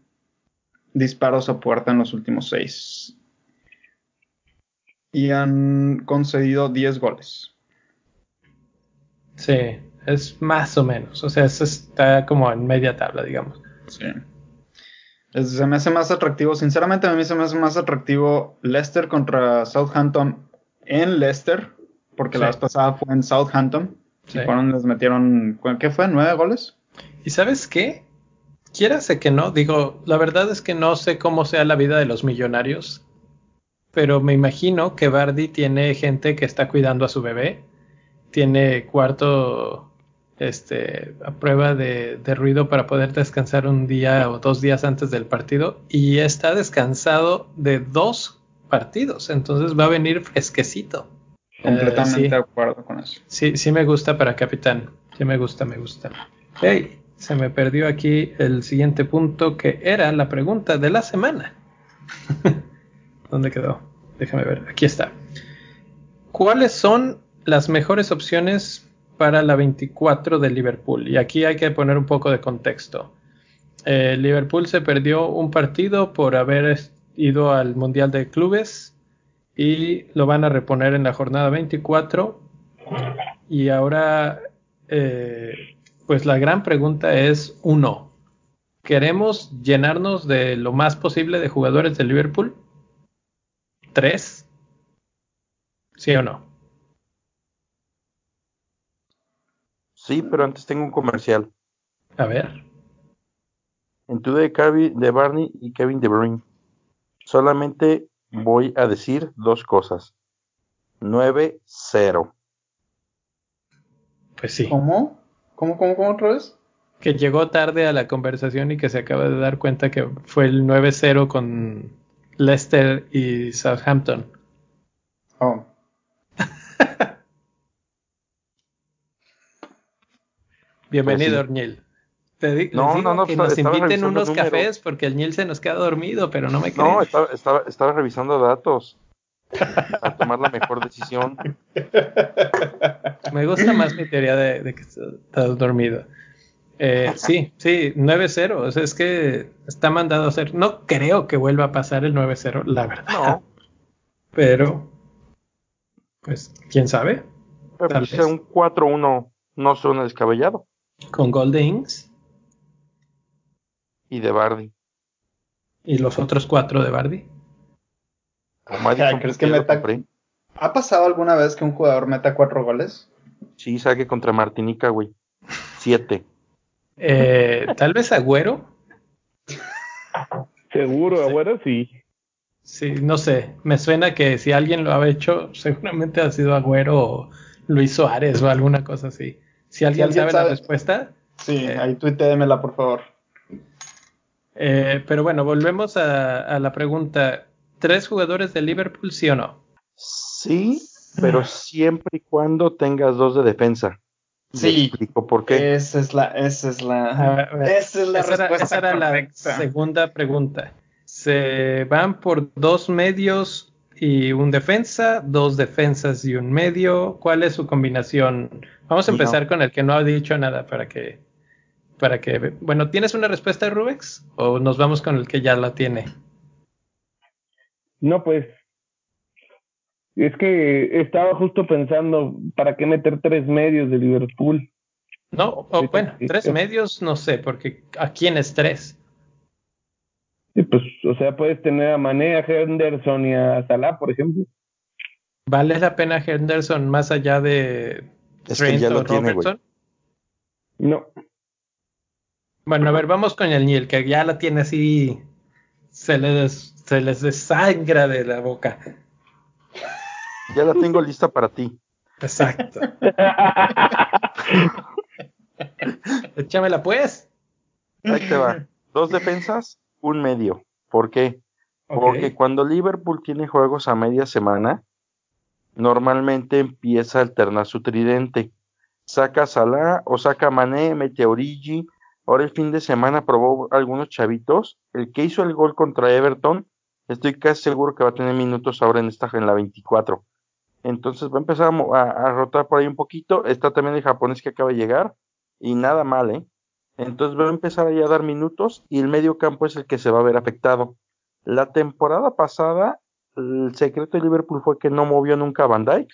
disparos a puerta en los últimos 6. Y han concedido 10 goles. Sí. Es más o menos. O sea, eso está como en media tabla, digamos. Sí. se me hace más atractivo. Sinceramente, a mí se me hace más atractivo Leicester contra Southampton en Leicester. Porque la vez pasada fue en Southampton. Y fueron, les metieron. ¿Qué fue? ¿Nueve goles? ¿Y sabes qué? Quiérase que no. Digo, la verdad es que no sé cómo sea la vida de los millonarios. Pero me imagino que Bardi tiene gente que está cuidando a su bebé. Tiene cuarto este, a prueba de, ruido para poder descansar un día o dos días antes del partido y está descansado de dos partidos, entonces va a venir fresquecito. Completamente de acuerdo con eso. Sí, sí me gusta para capitán, sí me gusta, me gusta. Hey, se me perdió aquí el siguiente punto que era la pregunta de la semana. ¿Dónde quedó? déjame ver, aquí está. ¿Cuáles son las mejores opciones para la 24 de Liverpool? Y aquí hay que poner un poco de contexto. Eh, Liverpool se perdió un partido por haber ido al Mundial de Clubes y lo van a reponer en la jornada 24. Y ahora, eh, pues la gran pregunta es, uno, ¿queremos llenarnos de lo más posible de jugadores de Liverpool? ¿Tres? ¿Sí o no? Sí, pero antes tengo un comercial. A ver. En tu de, de Barney y Kevin De Bruyne. Solamente voy a decir dos cosas. 9-0. Pues sí. ¿Cómo? ¿Cómo, cómo, cómo otra vez? Que llegó tarde a la conversación y que se acaba de dar cuenta que fue el 9-0 con Leicester y Southampton. Oh. Bienvenido, Orñil. Te di No, digo no, no, que estaba- nos inviten unos cafés porque el Ñil se nos queda dormido, pero no me creen. No, estaba, estaba, estaba revisando datos. Para tomar la mejor decisión. Me gusta más mi teoría de, de que estás dormido. Eh, sí, sí, 9-0. O sea, es que está mandado a hacer. No creo que vuelva a pasar el 9-0, la verdad. No, Pero, pues, quién sabe. pero Tal pues, vez. un 4-1 no suena descabellado. Con Golden Inks Y de Bardi. y los otros cuatro de Bardi. O ¿crees que meta- compré. ¿Ha pasado alguna vez que un jugador meta cuatro goles? Sí, saque contra Martinica, güey. 7. Eh, Tal vez Agüero. Seguro, Sí. abuelo, sí. Sí, no sé. Me suena que si alguien lo ha hecho, seguramente ha sido Agüero o Luis Suárez o alguna cosa así. Si alguien, alguien sabe, la respuesta. Sí, Eh. ahí tuitéemela, por favor. Eh, pero bueno, volvemos a, a la pregunta. ¿Tres jugadores de Liverpool, sí o no? Sí, pero siempre y cuando tengas dos de defensa. Sí. explico por qué. Esa es la, esa es la, ver, esa es la esa era, respuesta esa era la segunda pregunta. Se van por dos medios y un defensa, dos defensas y un medio. ¿Cuál es su combinación? Vamos a No. empezar con el que no ha dicho nada para que, para que, bueno, ¿tienes una respuesta, Rubex? ¿O nos vamos con el que ya la tiene? No, pues. Es que estaba justo pensando, ¿para qué meter tres medios de Liverpool? No, o Ahorita bueno, tres medios, no sé, porque ¿a quién es tres? Sí, pues, o sea, puedes tener a Mané, a Henderson y a Salah, por ejemplo. ¿Vale la pena Henderson más allá de Es que ya o lo tiene. Robertson? No. Bueno, a ver, vamos con el Niel, que ya la tiene así, se les, se les desangra de la boca. Ya la tengo lista para ti. Exacto. Échamela pues. Ahí te va. Dos defensas, un medio. ¿Por qué? Porque cuando Liverpool tiene juegos a media semana, normalmente empieza a alternar su tridente. Saca a Salah o saca a Mané, mete a Origi. Ahora el fin de semana probó algunos chavitos. El que hizo el gol contra Everton, estoy casi seguro que va a tener minutos ahora en esta en la 24. Entonces va a empezar a, rotar por ahí un poquito. Está también el japonés que acaba de llegar. Y nada mal, ¿eh? Entonces va a empezar ahí a dar minutos y el medio campo es el que se va a ver afectado. La temporada pasada, el secreto de Liverpool fue que no movió nunca a Van Dyke.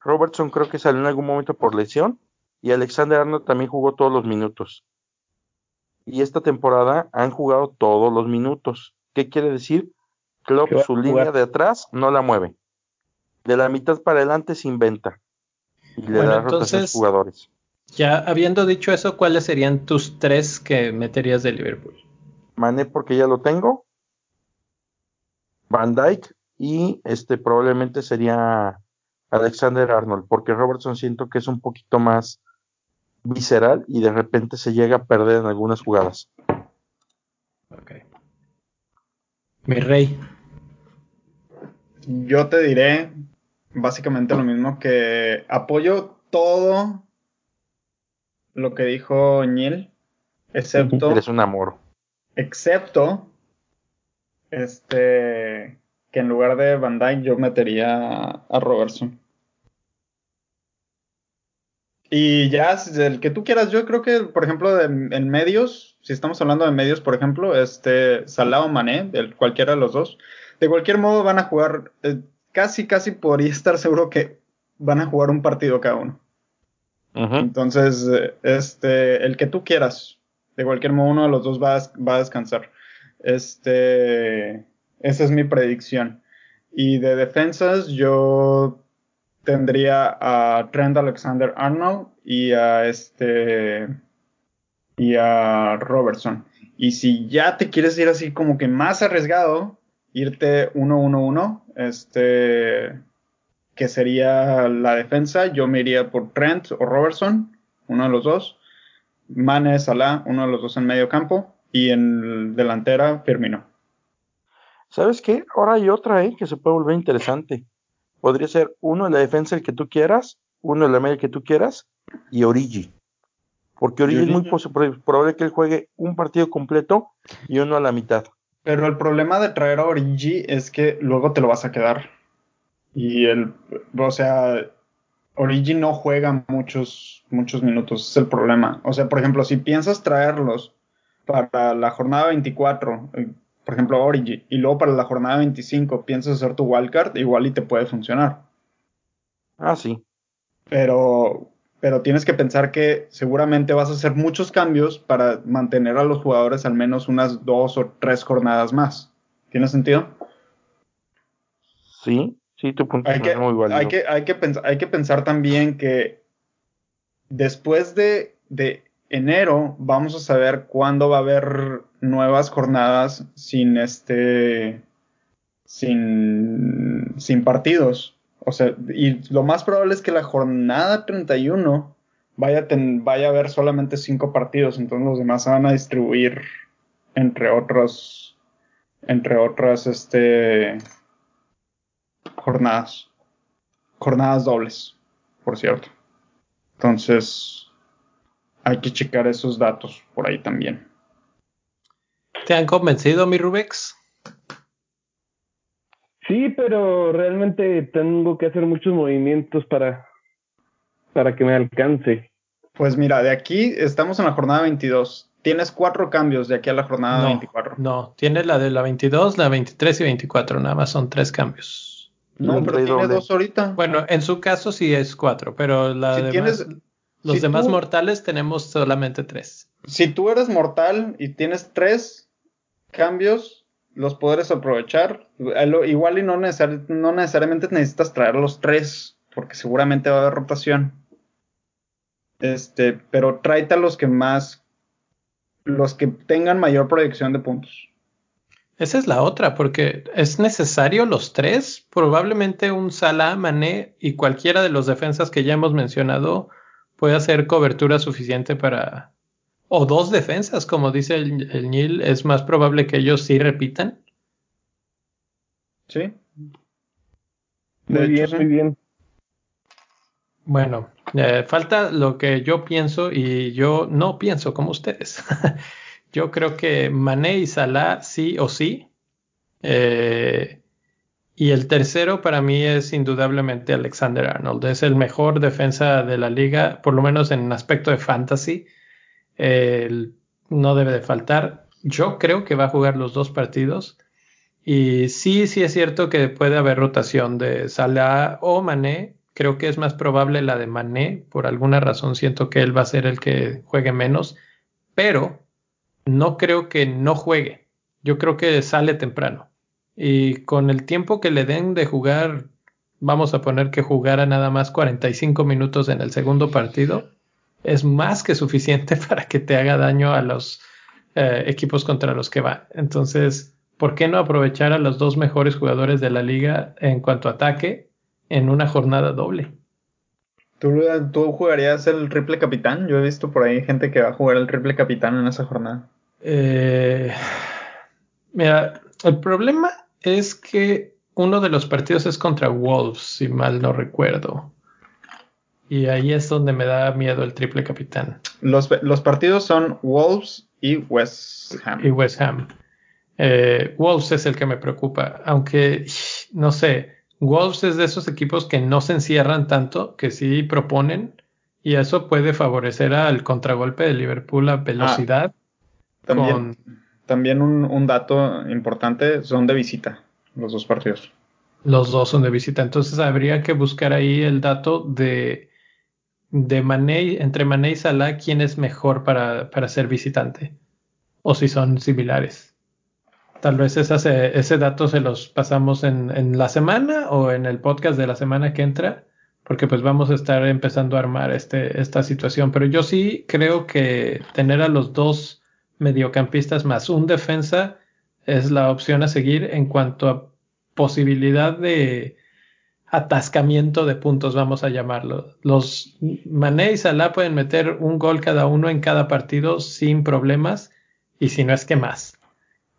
Robertson creo que salió en algún momento por lesión y Alexander Arnold también jugó todos los minutos. Y esta temporada han jugado todos los minutos. ¿Qué quiere decir? Klopp su línea de atrás no la mueve. De la mitad para adelante se inventa. Y le Bueno, da rotación a sus jugadores. Ya habiendo dicho eso, ¿cuáles serían tus tres que meterías de Liverpool? Mané porque ya lo tengo. Van Dyke y este probablemente sería Alexander Arnold, porque Robertson siento que es un poquito más visceral y de repente se llega a perder en algunas jugadas. Ok. Mi rey. Yo te diré básicamente lo mismo que apoyo todo lo que dijo Ñil, excepto, Eres un amor. excepto, este, que en lugar de Van Dyke yo metería a Robertson. Y ya, el que tú quieras, yo creo que, por ejemplo, en medios, si estamos hablando de medios, por ejemplo, este Salah o Mané, cualquiera de los dos, de cualquier modo van a jugar, eh, casi, casi podría estar seguro que van a jugar un partido cada uno. Entonces, este, el que tú quieras, de cualquier modo uno de los dos va a, va a descansar. Este, esa es mi predicción. Y de defensas, yo tendría a Trent Alexander Arnold y a este y a Robertson. Y si ya te quieres ir así como que más arriesgado, irte 1-1-1, este que sería la defensa, yo me iría por Trent o Robertson, uno de los dos. Mane, Salah, uno de los dos en medio campo. Y en delantera, Firmino. ¿Sabes qué? Ahora hay otra, ¿eh? Que se puede volver interesante podría ser uno en la defensa el que tú quieras, uno en la media el que tú quieras y Origi. Porque Origi es muy probable que él juegue un partido completo y uno a la mitad. Pero el problema de traer a Origi es que luego te lo vas a quedar. Y el, o sea, Origi no juega muchos, muchos minutos, es el problema. O sea, por ejemplo, si piensas traerlos para la jornada 24, por ejemplo, Origi, y luego para la jornada 25 piensas hacer tu wildcard, igual y te puede funcionar. Ah, sí. Pero, pero tienes que pensar que seguramente vas a hacer muchos cambios para mantener a los jugadores al menos unas dos o tres jornadas más. ¿Tiene sentido? Sí, sí, tu punto hay que, muy válido. Hay que, hay, que hay que pensar también que después de, de enero vamos a saber cuándo va a haber nuevas jornadas sin este sin, sin partidos. O sea, y lo más probable es que la jornada 31 vaya, vaya a haber solamente cinco partidos, entonces los demás se van a distribuir entre otros entre otras este jornadas jornadas dobles, por cierto. Entonces, hay que checar esos datos por ahí también. ¿Te han convencido, mi Rubex? Sí, pero realmente tengo que hacer muchos movimientos para, para que me alcance. Pues mira, de aquí estamos en la jornada 22. Tienes cuatro cambios de aquí a la jornada 24. No, tienes la de la 22, la 23 y 24. Nada más son tres cambios. No, pero tiene dos ahorita. Bueno, en su caso sí es cuatro, pero la si tienes, los demás mortales tenemos solamente tres. Si tú eres mortal y tienes tres cambios, los podrás aprovechar. Igual y no, no necesariamente necesitas traer los tres, porque seguramente va a haber rotación. Este, pero tráete a los que más, los que tengan mayor proyección de puntos. Esa es la otra, porque es necesario los tres. Probablemente un Salah, Mané y cualquiera de los defensas que ya hemos mencionado puede hacer cobertura suficiente para... O dos defensas, como dice el, el Nil, es más probable que ellos sí repitan. Sí. muy bien, muy bien. Bueno, eh, falta lo que yo pienso y yo no pienso como ustedes. yo creo que Mané y Salah sí o sí. Eh, y el tercero para mí es indudablemente Alexander Arnold. Es el mejor defensa de la liga, por lo menos en aspecto de fantasy. no debe de faltar. Yo creo que va a jugar los dos partidos. Y sí, sí es cierto que puede haber rotación de Salah o Mané. Creo que es más probable la de Mané. Por alguna razón siento que él va a ser el que juegue menos. Pero no creo que no juegue. Yo creo que sale temprano. Y con el tiempo que le den de jugar, vamos a poner que jugara nada más 45 minutos en el segundo partido, es más que suficiente para que te haga daño a los eh, equipos contra los que va. Entonces, ¿por qué no aprovechar a los dos mejores jugadores de la liga en cuanto a ataque en una jornada doble? ¿Tú, ¿Tú, jugarías el triple capitán? Yo he visto por ahí gente que va a jugar el triple capitán en esa jornada. Eh, mira, el problema es que uno de los partidos es contra Wolves, si mal no recuerdo. Y ahí es donde me da miedo el triple capitán. Los, partidos son Wolves y West Ham. Y West Ham. Eh, Wolves es el que me preocupa, aunque no sé, Wolves es de esos equipos que no se encierran tanto, que sí proponen, y eso puede favorecer al contragolpe de Liverpool a velocidad. Ah, también, también un, dato importante, son de visita, los dos partidos. Los dos son de visita, entonces habría que buscar ahí el dato de, de Mané, entre Mané y Salah, quién es mejor para, para ser visitante, o si son similares. Tal vez ese dato se los pasamos en, la semana o en el podcast de la semana que entra, porque pues vamos a estar empezando a armar este, esta situación. Pero yo sí creo que tener a los dos mediocampistas más un defensa es la opción a seguir en cuanto a posibilidad de atascamiento de puntos, vamos a llamarlo. Los Mané y Salah pueden meter un gol cada uno en cada partido sin problemas y si no es que más.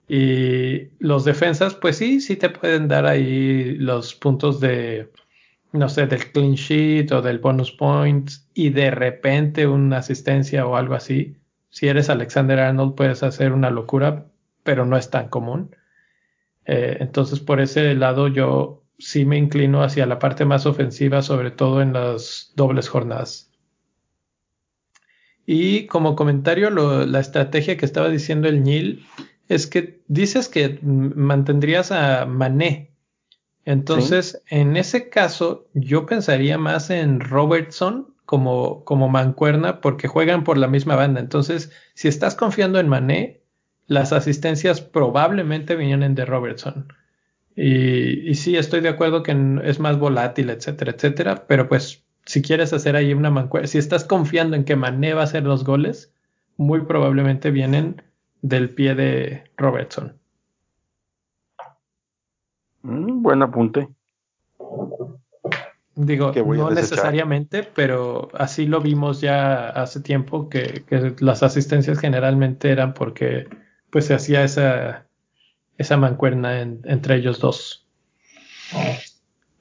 Y los defensas, pues sí, sí te pueden dar ahí los puntos de, no sé, del clean sheet o del bonus point y de repente una asistencia o algo así. Si eres Alexander Arnold puedes hacer una locura, pero no es tan común. Eh, entonces por ese lado yo sí me inclino hacia la parte más ofensiva, sobre todo en las dobles jornadas. Y como comentario, la estrategia que estaba diciendo el Nil es que dices que mantendrías a Mané. Entonces, en ese caso, yo pensaría más en Robertson como, como mancuerna porque juegan por la misma banda. Entonces, si estás confiando en Mané, las asistencias probablemente vienen de Robertson. Y, y sí, estoy de acuerdo que es más volátil, etcétera, etcétera. Pero pues, si quieres hacer ahí una mancuerna, si estás confiando en que Mané va a hacer los goles, muy probablemente vienen del pie de Robertson. Mm, buen apunte. Digo, no necesariamente, pero así lo vimos ya hace tiempo que, las asistencias generalmente eran porque pues se hacía esa, esa mancuerna entre ellos dos.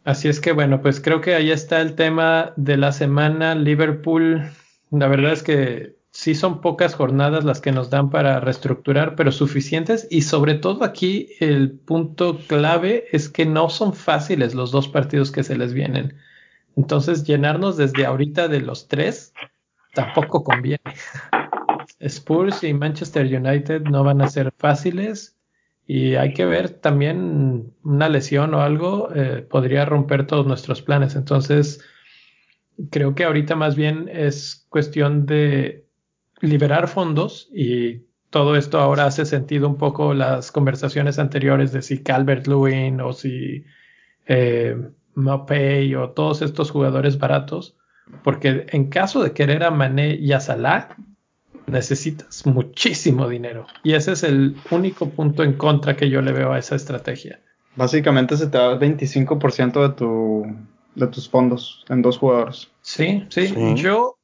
Así es que bueno, pues creo que ahí está el tema de la semana. Liverpool, la verdad es que sí son pocas jornadas las que nos dan para reestructurar, pero suficientes. Y sobre todo aquí el punto clave es que no son fáciles los dos partidos que se les vienen. Entonces llenarnos desde ahorita de los tres tampoco conviene. Spurs y Manchester United no van a ser fáciles y hay que ver también una lesión o algo eh, podría romper todos nuestros planes. Entonces creo que ahorita más bien es cuestión de liberar fondos y todo esto ahora hace sentido un poco las conversaciones anteriores de si Calvert Lewin o si eh, Mopey o todos estos jugadores baratos, porque en caso de querer a Mané y a Salah, necesitas muchísimo dinero. Y ese es el único punto en contra que yo le veo a esa estrategia. Básicamente se te da el 25% de, tu, de tus fondos en dos jugadores. Sí, sí, sí. Yo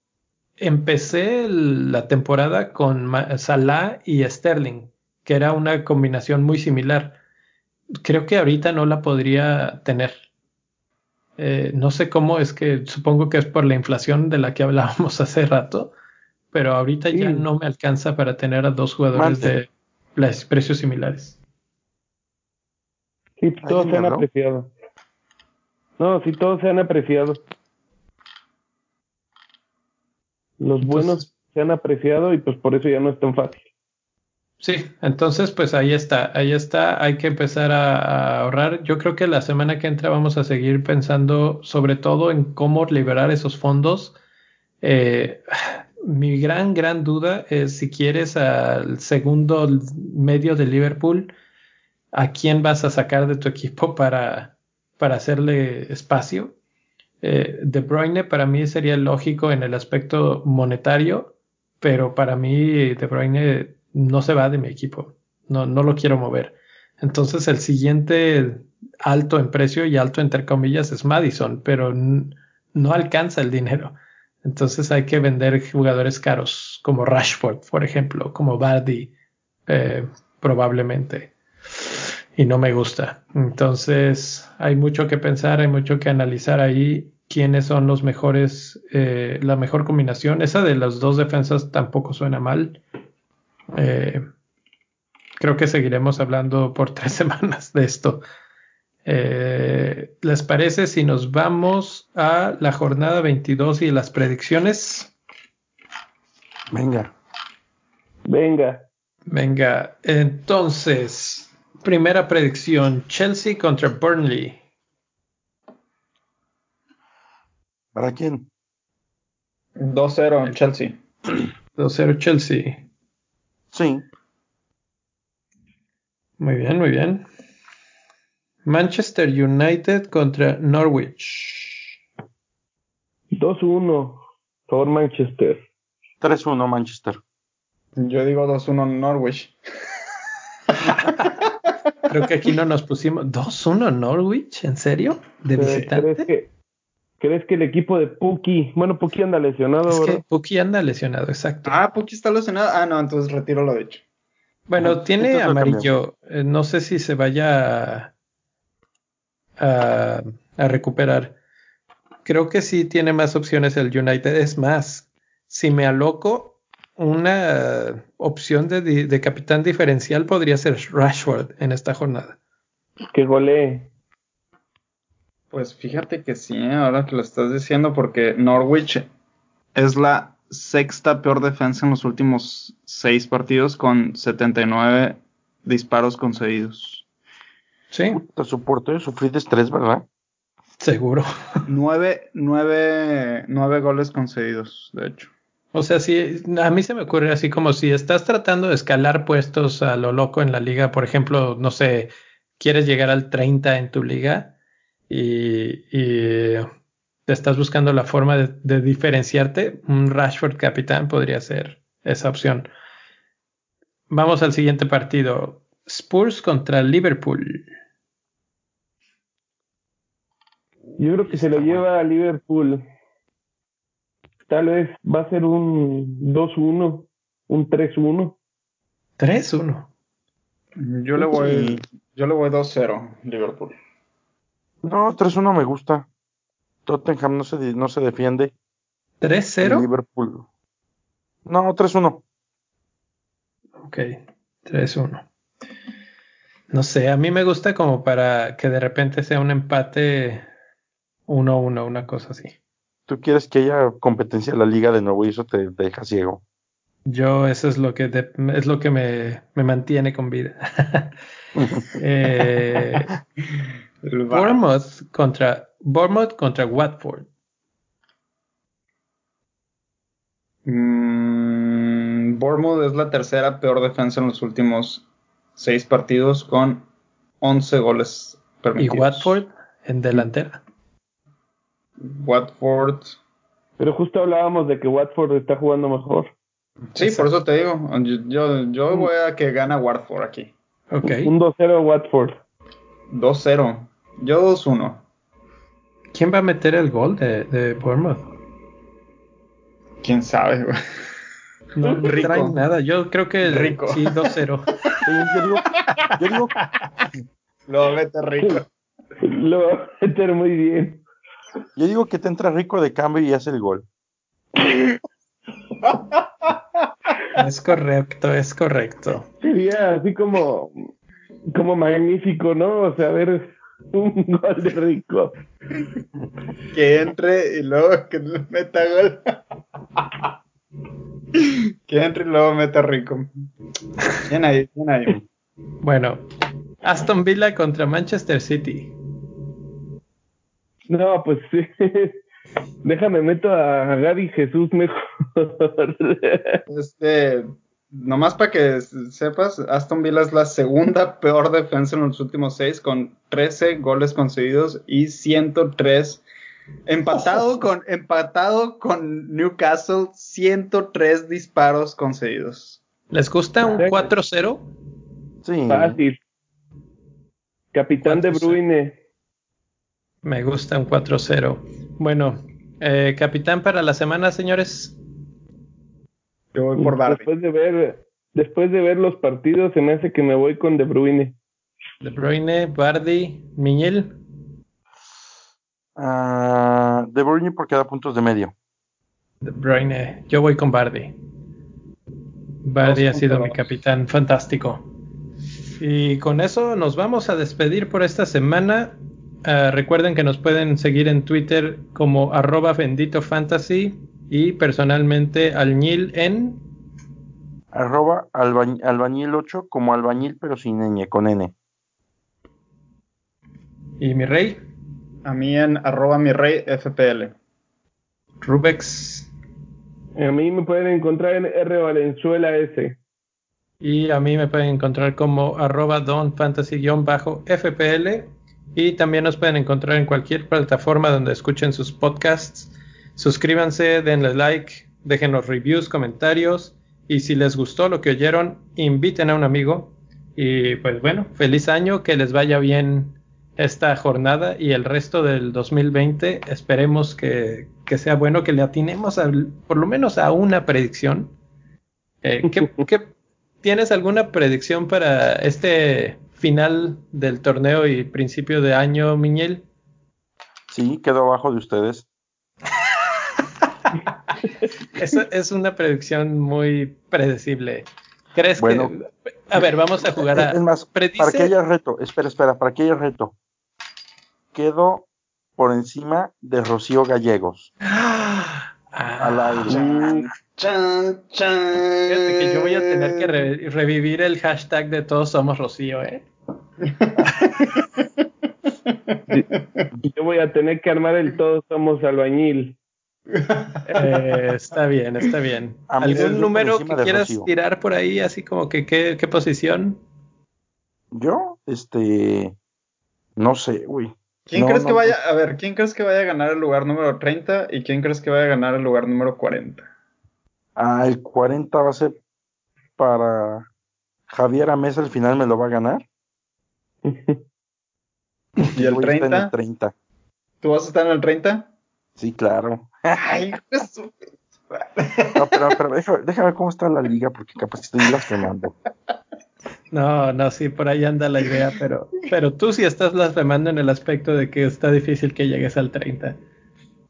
empecé la temporada con Salah y Sterling, que era una combinación muy similar. Creo que ahorita no la podría tener. Eh, no sé cómo es que supongo que es por la inflación de la que hablábamos hace rato, pero ahorita ya no me alcanza para tener a dos jugadores de precios similares. Sí, todos se han apreciado. No, sí, todos se han apreciado. Los buenos se han apreciado y pues por eso ya no es tan fácil. Sí, entonces pues ahí está, ahí está, hay que empezar a, ahorrar. Yo creo que la semana que entra vamos a seguir pensando sobre todo en cómo liberar esos fondos. Eh, mi gran, gran duda es si quieres al segundo medio de Liverpool, ¿a quién vas a sacar de tu equipo para, para hacerle espacio? Eh, de Bruyne para mí sería lógico en el aspecto monetario, pero para mí De Bruyne no se va de mi equipo, no, no lo quiero mover. Entonces el siguiente alto en precio y alto entre comillas es Madison, pero no alcanza el dinero. Entonces hay que vender jugadores caros como Rashford, por ejemplo, como Bardi, eh, probablemente. Y no me gusta. Entonces hay mucho que pensar, hay mucho que analizar ahí quiénes son los mejores, eh, la mejor combinación. Esa de las dos defensas tampoco suena mal. Eh, creo que seguiremos hablando por tres semanas de esto. Eh, ¿Les parece si nos vamos a la jornada 22 y las predicciones? Venga. Venga. Venga, entonces, primera predicción, Chelsea contra Burnley. ¿Para quién? 2-0 Chelsea. 2-0 Chelsea. Sí. Muy bien, muy bien. Manchester United contra Norwich. 2-1. Por Manchester. 3-1 Manchester. Yo digo 2-1 Norwich. Creo que aquí no nos pusimos. ¿2-1 Norwich? ¿En serio? ¿De visitante? ¿Crees que, ¿Crees que el equipo de Puki, bueno, Puki anda lesionado, Es que ¿verdad? Puki anda lesionado, exacto. Ah, Puki está lesionado. Ah, no, entonces retiro lo dicho. Bueno, Ajá, tiene amarillo. Eh, no sé si se vaya a, a- a recuperar. Creo que sí tiene más opciones el United. Es más, si me aloco, una opción de, di- de capitán diferencial podría ser Rashford en esta jornada. Que golee. Pues fíjate que sí, ¿eh? ahora que lo estás diciendo, porque Norwich es la sexta peor defensa en los últimos seis partidos con 79 disparos concedidos. Sí, Te soporto, sufrí de estrés, ¿verdad? seguro. Nueve, nueve, nueve goles concedidos, de hecho. O sea, sí, a mí se me ocurre así como si estás tratando de escalar puestos a lo loco en la liga, por ejemplo, no sé, quieres llegar al 30 en tu liga y, y te estás buscando la forma de, de diferenciarte, un Rashford capitán podría ser esa opción. Vamos al siguiente partido. Spurs contra Liverpool. Yo creo que se lo lleva a Liverpool. Tal vez va a ser un 2-1, un 3-1. 3-1. Yo le voy, yo le voy 2-0, Liverpool. No, 3-1 me gusta. Tottenham no se, no se defiende. El 3-0. Liverpool. No, 3-1. Ok, 3-1. No sé, a mí me gusta como para que de repente sea un empate 1-1, una cosa así. Tú quieres que haya competencia en la liga de nuevo y eso te deja ciego. Yo eso es lo que es lo que me, me mantiene con vida. Eh. Bournemouth contra Bournemouth contra Watford. Mm, Bournemouth es la tercera peor defensa en los últimos seis partidos con 11 goles Y permitidos. Watford en delantera. Watford. Pero justo hablábamos de que Watford está jugando mejor. Sí, por eso te digo. Yo, yo, yo voy a que gana Watford aquí. Ok. Un 2-0 Watford. 2-0. Yo 2-1. ¿Quién va a meter el gol de, de Bournemouth? ¿Quién sabe, güey? No, no Rico. traen nada. Yo creo que Rico. sí, 2-0. Oye, Yo digo, yo digo, Lo mete rico. Lo va a meter muy bien. Yo digo que te entra rico de cambio y hace el gol. Es correcto, es correcto. Sería así como, como magnífico, ¿no? O sea, ver un gol de rico. Que entre y luego que meta gol. que entre y luego meta rico. Bien ahí, bien ahí. Bueno, Aston Villa contra Manchester City. No, pues sí. Déjame meto a Gaby Jesús mejor. Este, nomás para que sepas, Aston Villa es la segunda peor defensa en los últimos seis, con 13 goles concedidos y 103. Empatado con, empatado con Newcastle, 103 disparos concedidos. ¿Les gusta un 4-0? Sí. Fácil. Capitán de Bruyne. Me gusta un 4-0. Bueno, eh, capitán para la semana, señores. Yo voy por Darby. Después de ver, después de ver los partidos, se me hace que me voy con De Bruyne. De Bruyne, Bardi, Miñel. Ah, de Bruyne porque da puntos de medio. De Bruyne. Yo voy con Bardi. Bardi Dos ha sido mi capitán fantástico. Y con eso nos vamos a despedir por esta semana. Uh, recuerden que nos pueden seguir en Twitter como arroba bendito fantasy y personalmente alñil en arroba albañ albañil 8 como albañil pero sin ñ, con n. ¿Y mi rey? A mí en arroba mi rey FPL. Rubex. A mí me pueden encontrar en R Valenzuela S. Y a mí me pueden encontrar como arroba donfantasy-fpl. Y también nos pueden encontrar en cualquier plataforma donde escuchen sus podcasts. Suscríbanse, denle like, dejen los reviews, comentarios. Y si les gustó lo que oyeron, inviten a un amigo. Y pues bueno, feliz año, que les vaya bien esta jornada y el resto del 2020. Esperemos que, que sea bueno, que le atinemos a, por lo menos a una predicción. Eh, ¿qué, ¿qué, tienes alguna predicción para este final del torneo y principio de año, Miñel? Sí, quedó abajo de ustedes. Es una predicción muy predecible. ¿Crees bueno, que.? A ver, vamos a jugar a. Es más, predice... para que haya reto, espera, espera, para que haya reto. Quedo por encima de Rocío Gallegos. Ah, al aire. Chan, chan, chan. Fíjate que yo voy a tener que re revivir el hashtag de todos somos Rocío, ¿eh? Yo voy a tener que armar el todos somos albañil. Eh, está bien, está bien. ¿Algún número que quieras Rocío. tirar por ahí, así como que qué, qué posición? Yo, este, no sé, güey. ¿Quién No, crees no, que vaya, a ver, quién crees que vaya a ganar el lugar número 30 y quién crees que vaya a ganar el lugar número 40? Ah, el 40 va a ser para Javier Amés, al final me lo va a ganar. ¿Y el Voy a estar en 30? el 30. ¿Tú vas a estar en el 30? Sí, claro. Ay. No, pero, pero déjame, déjame ver cómo está la liga, porque capaz estoy blasfemando. No, no, sí, por ahí anda la idea, pero, pero tú sí estás blasfemando en el aspecto de que está difícil que llegues al 30.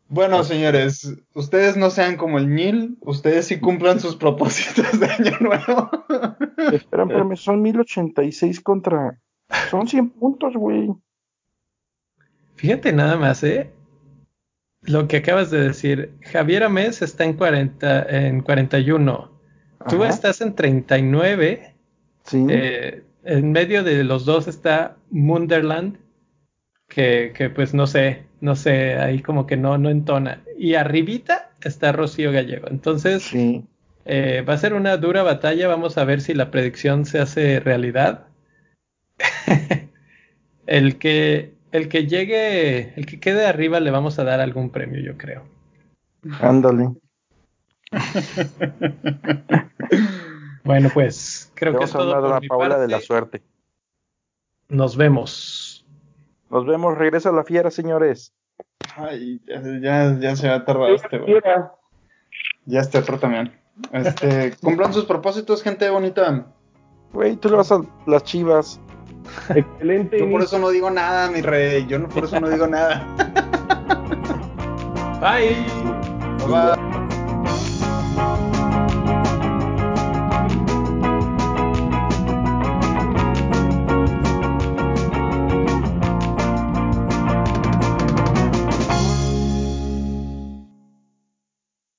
Bueno, señores, ustedes no sean como el Nil, ustedes sí cumplan sus propósitos de año nuevo. Espera, espérame, son 1086 contra. Son 100 puntos, güey. Fíjate nada más, ¿eh? Lo que acabas de decir. Javier Amés está en, 40, en 41. Tú Ajá. estás en 39. Sí. Eh, en medio de los dos está Munderland, que, que, pues no sé, no sé, ahí como que no, no entona. Y arribita está Rocío Gallego. Entonces, sí. eh, va a ser una dura batalla. Vamos a ver si la predicción se hace realidad. el que el que llegue, el que quede arriba le vamos a dar algún premio, yo creo. Ándale. Bueno, pues creo que es a todo por la mi Paula de la suerte. Nos vemos. Nos vemos, regresa la fiera, señores. Ay, ya, ya, ya se va a tardar este, güey. Ya este otro también. Este, cumplan sus propósitos, gente bonita. Güey, tú le vas a las chivas. excelente. Yo por eso no digo nada, mi rey. Yo no, por eso no digo nada. Bye. Bye.